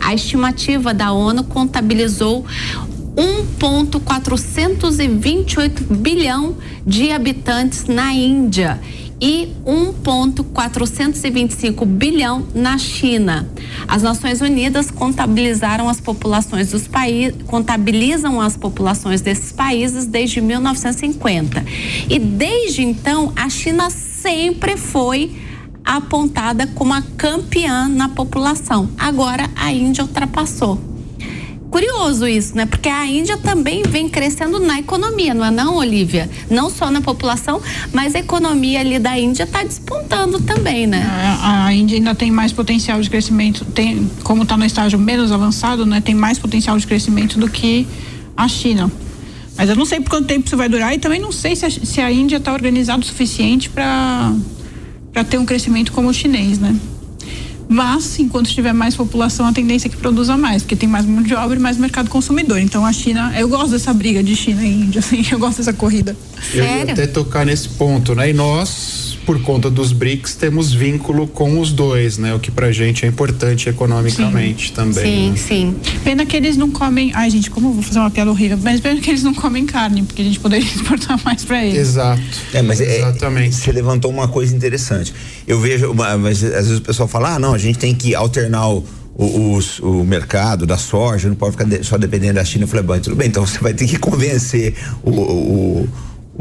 [SPEAKER 4] A estimativa da ONU contabilizou 1,428 bilhão de habitantes na Índia e 1,425 bilhão na China. As Nações Unidas contabilizaram as populações dos países, contabilizam as populações desses países desde 1950. E desde então, a China sempre foi apontada como a campeã na população. Agora a Índia ultrapassou. Curioso isso, né? Porque a Índia também vem crescendo na economia, não é não, Olivia? Não só na população, mas a economia ali da Índia está despontando também, né?
[SPEAKER 7] A, a Índia ainda tem mais potencial de crescimento, tem, como está no estágio menos avançado, né, tem mais potencial de crescimento do que a China. Mas eu não sei por quanto tempo isso vai durar e também não sei se a, se a Índia está organizada o suficiente para ter um crescimento como o chinês, né? Mas, enquanto tiver mais população, a tendência é que produza mais, porque tem mais mão de obra e mais mercado consumidor. Então, a China, eu gosto dessa briga de China e Índia, assim, eu gosto dessa corrida.
[SPEAKER 5] Eu ia até tocar nesse ponto, né? E nós, por conta dos BRICS, temos vínculo com os dois, né? O que pra gente é importante economicamente também. né?
[SPEAKER 4] sim.
[SPEAKER 7] Pena que eles não comem. Ai, gente, como eu vou fazer uma piada horrível? Mas pena que eles não comem carne, porque a gente poderia exportar mais pra eles.
[SPEAKER 5] Exato.
[SPEAKER 6] É, mas Exatamente. você levantou uma coisa interessante. Eu vejo, mas às vezes o pessoal fala, ah, não, a gente tem que alternar o, o, os- o mercado da soja, não pode ficar de- só dependendo da China. Eu falei, bom, tudo bem, então você vai ter que convencer o, o,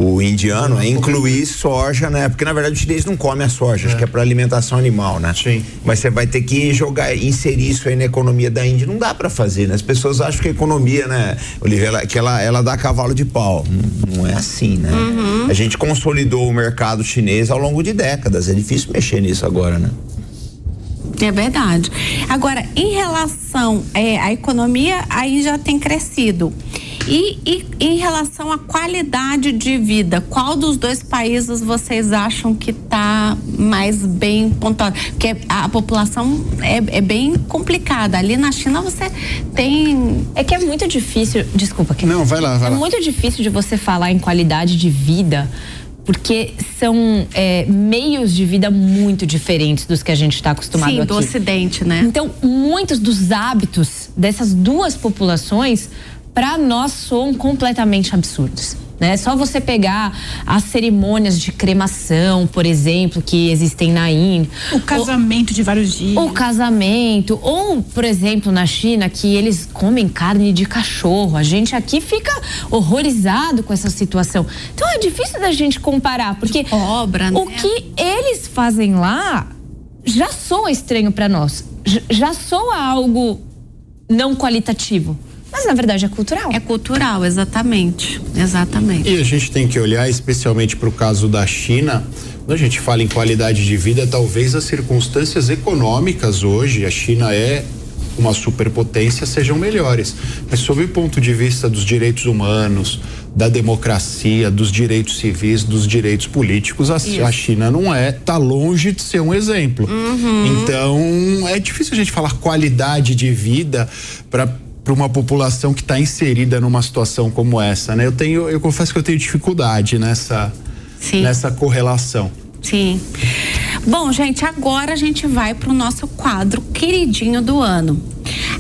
[SPEAKER 6] o indiano a incluir soja, né? Porque na verdade o chinês não come a soja, acho que é para alimentação animal, né? Sim. Mas você vai ter que jogar, inserir isso aí na economia da Índia. Não dá para fazer, né? As pessoas acham que a economia, né, Olivia, ela, que ela, ela dá cavalo de pau. Não, não é assim, né? A gente consolidou o mercado chinês ao longo de décadas. É difícil mexer nisso agora, né?
[SPEAKER 4] É verdade. Agora, em relação é, à economia, aí já tem crescido. E, e em relação à qualidade de vida, qual dos dois países vocês acham que está mais bem pontuado? Porque a, população é, é bem complicada. Ali na China você tem.
[SPEAKER 8] É que é muito difícil. Desculpa, que
[SPEAKER 5] Não, vai lá, vai
[SPEAKER 8] é
[SPEAKER 5] lá.
[SPEAKER 8] muito difícil de você falar em qualidade de vida. Porque são é, meios de vida muito diferentes dos que a gente está acostumado
[SPEAKER 4] Sim,
[SPEAKER 8] aqui.
[SPEAKER 4] do Ocidente, né?
[SPEAKER 8] Então, muitos dos hábitos dessas duas populações, para nós, soam completamente absurdos. Né? Só você pegar as cerimônias de cremação, por exemplo, que existem na Índia.
[SPEAKER 7] O casamento de vários dias.
[SPEAKER 8] O casamento. Ou, por exemplo, na China, que eles comem carne de cachorro. A gente aqui fica horrorizado com essa situação. Então é difícil da gente comparar, porque
[SPEAKER 4] obra,
[SPEAKER 8] o que eles fazem lá já soa estranho para nós. Já soa algo não qualitativo. Mas na verdade é cultural.
[SPEAKER 4] É cultural, exatamente. Exatamente.
[SPEAKER 5] E a gente tem que olhar especialmente para o caso da China. Quando a gente fala em qualidade de vida, talvez as circunstâncias econômicas hoje, a China é uma superpotência, sejam melhores. Mas sob o ponto de vista dos direitos humanos, da democracia, dos direitos civis, dos direitos políticos, a, a China não é, tá longe de ser um exemplo.
[SPEAKER 4] Uhum.
[SPEAKER 5] Então, é difícil a gente falar qualidade de vida para para uma população que está inserida numa situação como essa, né? Eu tenho, eu confesso que eu tenho dificuldade nessa nessa correlação.
[SPEAKER 4] Sim. Bom, gente, agora a gente vai para o nosso quadro queridinho do ano.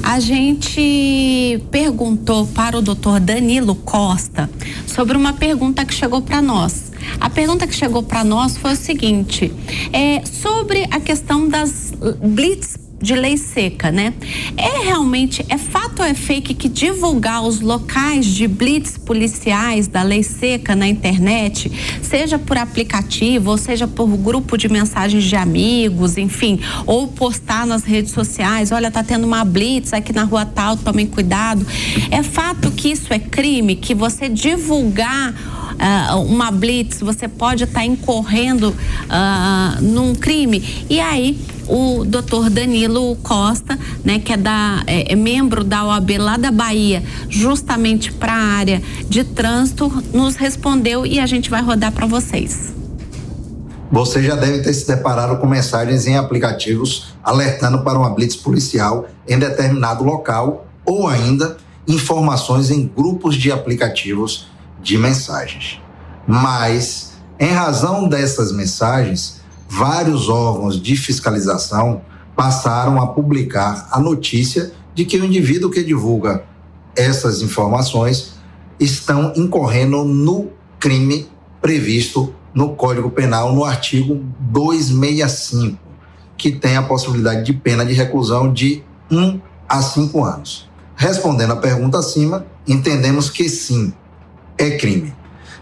[SPEAKER 4] A gente perguntou para o doutor Danilo Costa sobre uma pergunta que chegou para nós. A pergunta que chegou para nós foi o seguinte: é sobre a questão das blitz de lei seca, né? É realmente, é fato ou é fake que divulgar os locais de blitz policiais da lei seca na internet, seja por aplicativo, ou seja por grupo de mensagens de amigos, enfim, ou postar nas redes sociais, olha, tá tendo uma blitz aqui na rua tal, tomem cuidado. É fato que isso é crime, que você divulgar uh, uma blitz, você pode estar tá incorrendo uh, num crime. E aí o doutor Danilo Costa, né, que é, da, é, é membro da OAB lá da Bahia, justamente para a área de trânsito, nos respondeu e a gente vai rodar para vocês.
[SPEAKER 12] Você já deve ter se deparado com mensagens em aplicativos alertando para uma blitz policial em determinado local ou ainda informações em grupos de aplicativos de mensagens. Mas, em razão dessas mensagens, vários órgãos de fiscalização passaram a publicar a notícia de que o indivíduo que divulga essas informações estão incorrendo no crime previsto no Código Penal no artigo 265, que tem a possibilidade de pena de reclusão de 1 um a 5 anos. Respondendo à pergunta acima, entendemos que sim, é crime.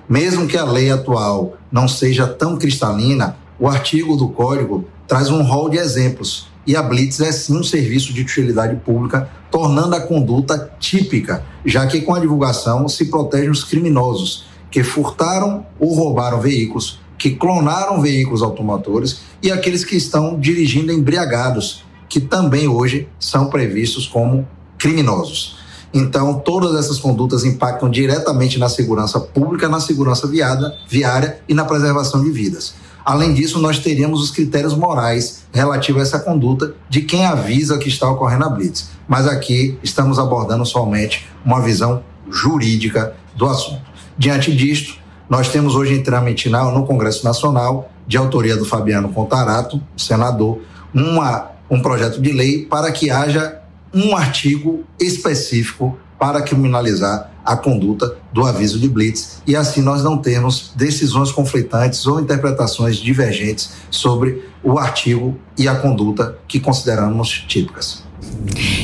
[SPEAKER 12] Mesmo que a lei atual não seja tão cristalina, o artigo do Código traz um rol de exemplos e a Blitz é sim um serviço de utilidade pública, tornando a conduta típica, já que com a divulgação se protegem os criminosos que furtaram ou roubaram veículos, que clonaram veículos automotores e aqueles que estão dirigindo embriagados, que também hoje são previstos como criminosos. Então, todas essas condutas impactam diretamente na segurança pública, na segurança viada, viária e na preservação de vidas. Além disso, nós teríamos os critérios morais relativos a essa conduta de quem avisa que está ocorrendo a blitz. Mas aqui estamos abordando somente uma visão jurídica do assunto. Diante disto, nós temos hoje em trâmite no Congresso Nacional, de autoria do Fabiano Contarato, senador, uma, um projeto de lei para que haja um artigo específico para criminalizar a conduta do aviso de blitz e assim nós não termos decisões conflitantes ou interpretações divergentes sobre o artigo e a conduta que consideramos típicas.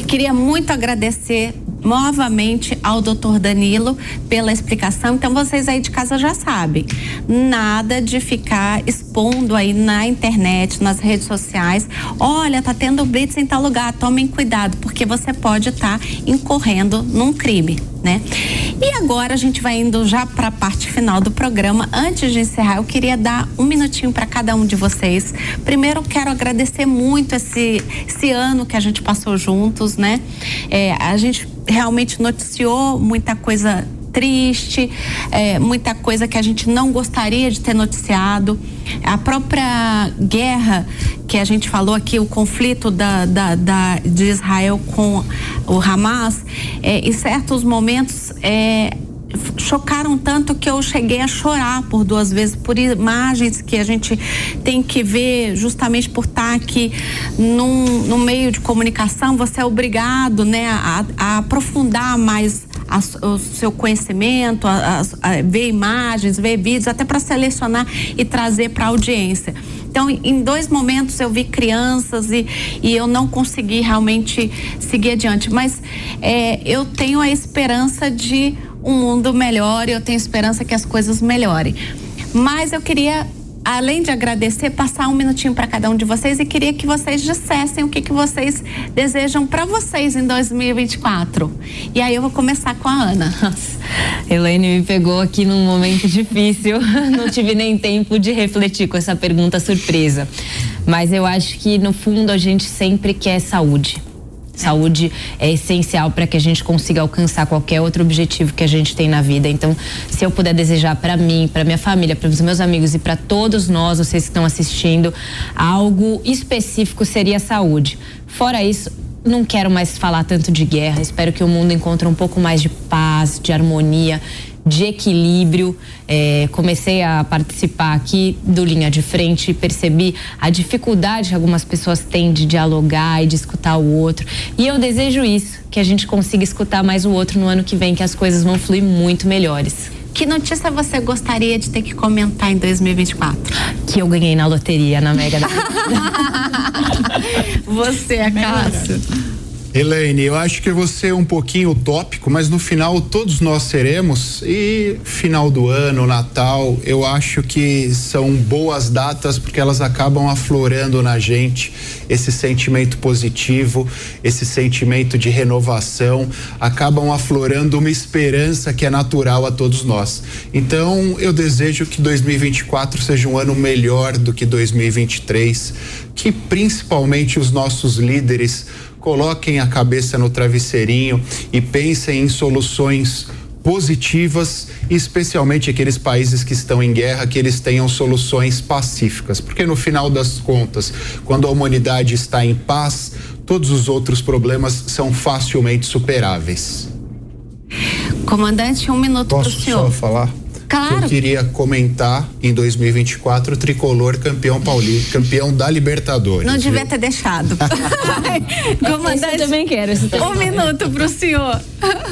[SPEAKER 4] Queria muito agradecer novamente ao doutor Danilo pela explicação. Então, vocês aí de casa já sabem, nada de ficar expondo aí na internet, nas redes sociais. Olha, tá tendo blitz em tal lugar, tomem cuidado, porque você pode estar tá incorrendo num crime, né? E agora a gente vai indo já para a parte final do programa. Antes de encerrar, eu queria dar um minutinho para cada um de vocês. Primeiro, quero agradecer muito esse, esse ano que a gente passou juntos, né? É, a gente realmente noticiou muita coisa triste, é, muita coisa que a gente não gostaria de ter noticiado. A própria guerra que a gente falou aqui, o conflito da, da, da de Israel com o Hamas, é, em certos momentos é, chocaram tanto que eu cheguei a chorar por duas vezes por imagens que a gente tem que ver justamente por estar aqui num, no meio de comunicação você é obrigado né a, a aprofundar mais a, o seu conhecimento, a, a, ver imagens, ver vídeos, até para selecionar e trazer para a audiência. Então, em dois momentos eu vi crianças e, e eu não consegui realmente seguir adiante. Mas é, eu tenho a esperança de um mundo melhor e eu tenho esperança que as coisas melhorem. Mas eu queria além de agradecer, passar um minutinho para cada um de vocês e queria que vocês dissessem o que, que vocês desejam para vocês em 2024. E aí eu vou começar com a Ana.
[SPEAKER 8] Elaine me pegou aqui num momento difícil, não tive nem tempo de refletir com essa pergunta surpresa. Mas eu acho que no fundo a gente sempre quer saúde Saúde é essencial para que a gente consiga alcançar qualquer outro objetivo que a gente tem na vida. Então, se eu puder desejar para mim, para minha família, para os meus amigos e para todos nós, vocês que estão assistindo, algo específico seria saúde. Fora isso, não quero mais falar tanto de guerra. Espero que o mundo encontre um pouco mais de paz, de harmonia de equilíbrio. É, comecei a participar aqui do Linha de Frente e percebi a dificuldade que algumas pessoas têm de dialogar e de escutar o outro. E eu desejo isso, que a gente consiga escutar mais o outro no ano que vem, que as coisas vão fluir muito melhores.
[SPEAKER 4] Que notícia você gostaria de ter que comentar em 2024?
[SPEAKER 8] Que eu ganhei na loteria, na Mega da
[SPEAKER 4] Você, Cássio.
[SPEAKER 5] Elaine, eu acho que você é um pouquinho utópico, mas no final todos nós seremos. E final do ano, Natal, eu acho que são boas datas porque elas acabam aflorando na gente esse sentimento positivo, esse sentimento de renovação, acabam aflorando uma esperança que é natural a todos nós. Então, eu desejo que 2024 seja um ano melhor do que 2023, que principalmente os nossos líderes coloquem a cabeça no travesseirinho e pensem em soluções positivas, especialmente aqueles países que estão em guerra, que eles tenham soluções pacíficas, porque no final das contas, quando a humanidade está em paz, todos os outros problemas são facilmente superáveis.
[SPEAKER 4] Comandante, um minuto para o senhor.
[SPEAKER 5] Posso só falar?
[SPEAKER 4] Claro.
[SPEAKER 5] Eu queria comentar em 2024 o tricolor campeão paulista, campeão da Libertadores.
[SPEAKER 4] Não devia ter deixado.
[SPEAKER 8] Comandante, eu também quero. Esse
[SPEAKER 4] um minuto para o senhor.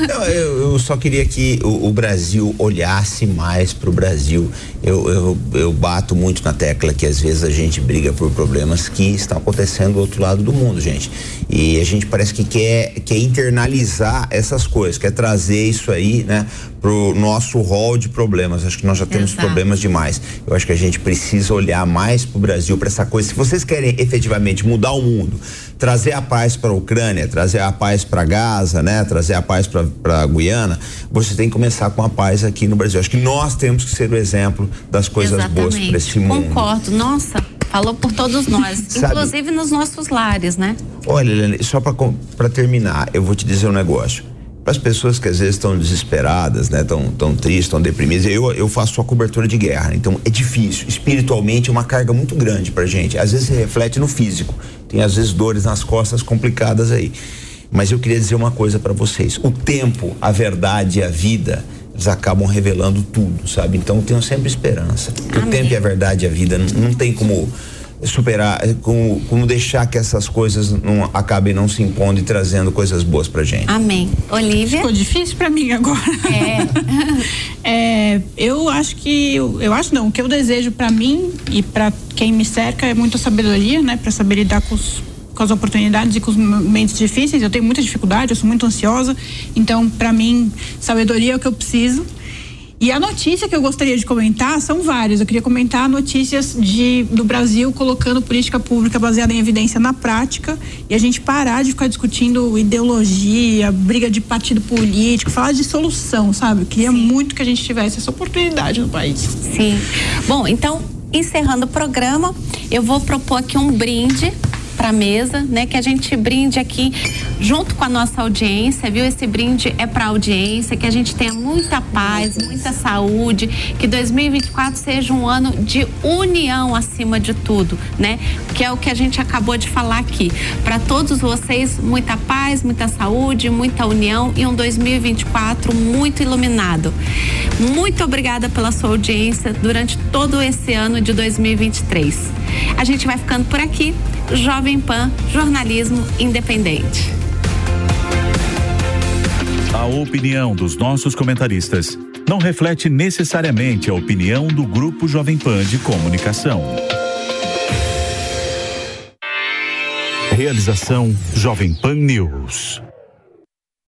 [SPEAKER 6] Não, eu, eu, só queria que o, o Brasil olhasse mais para o Brasil. Eu, eu, eu bato muito na tecla que às vezes a gente briga por problemas que estão acontecendo do outro lado do mundo, gente. E a gente parece que quer, quer internalizar essas coisas, quer trazer isso aí, né, pro nosso rol de problemas. Acho que nós já temos Exato. problemas demais. Eu acho que a gente precisa olhar mais para o Brasil, para essa coisa. Se vocês querem efetivamente mudar o mundo, trazer a paz para a Ucrânia, trazer a paz para Gaza, né, trazer a paz para Guiana, você tem que começar com a paz aqui no Brasil. Acho que nós temos que ser o exemplo das coisas
[SPEAKER 4] Exatamente.
[SPEAKER 6] boas para esse mundo.
[SPEAKER 4] Concordo. Nossa, falou por todos nós, inclusive nos nossos lares, né?
[SPEAKER 6] Olha, Helene, só para terminar, eu vou te dizer um negócio para as pessoas que às vezes estão desesperadas, né, tão, tão tristes, tão deprimidas, eu, eu faço só cobertura de guerra, então é difícil, espiritualmente é uma carga muito grande pra gente, às vezes se reflete no físico, tem às vezes dores nas costas complicadas aí, mas eu queria dizer uma coisa para vocês, o tempo, a verdade e a vida, eles acabam revelando tudo, sabe, então eu tenho sempre esperança, Amém. o tempo e a verdade e a vida, não, não tem como superar, como, como deixar que essas coisas não acabem não se impondo e trazendo coisas boas pra gente.
[SPEAKER 4] Amém. Olivia?
[SPEAKER 7] Ficou difícil pra mim agora. É. é eu acho que, eu, eu acho não, o que eu desejo pra mim e pra quem me cerca é muita sabedoria, né? Pra saber lidar com os com as oportunidades e com os momentos difíceis. Eu tenho muita dificuldade, eu sou muito ansiosa. Então, para mim, sabedoria é o que eu preciso. E a notícia que eu gostaria de comentar são várias. Eu queria comentar notícias de, do Brasil colocando política pública baseada em evidência na prática e a gente parar de ficar discutindo ideologia, briga de partido político, falar de solução, sabe? Eu queria Sim. muito que a gente tivesse essa oportunidade no país.
[SPEAKER 4] Sim. Bom, então, encerrando o programa, eu vou propor aqui um brinde para a mesa, né? Que a gente brinde aqui junto com a nossa audiência, viu? Esse brinde é para audiência, que a gente tenha muita paz, muita saúde, que 2024 seja um ano de união acima de tudo, né? Que é o que a gente acabou de falar aqui. Para todos vocês, muita paz, muita saúde, muita união e um 2024 muito iluminado. Muito obrigada pela sua audiência durante todo esse ano de 2023. A gente vai ficando por aqui. Jovem Pan, jornalismo independente.
[SPEAKER 3] A opinião dos nossos comentaristas não reflete necessariamente a opinião do Grupo Jovem Pan de Comunicação. Realização Jovem Pan News.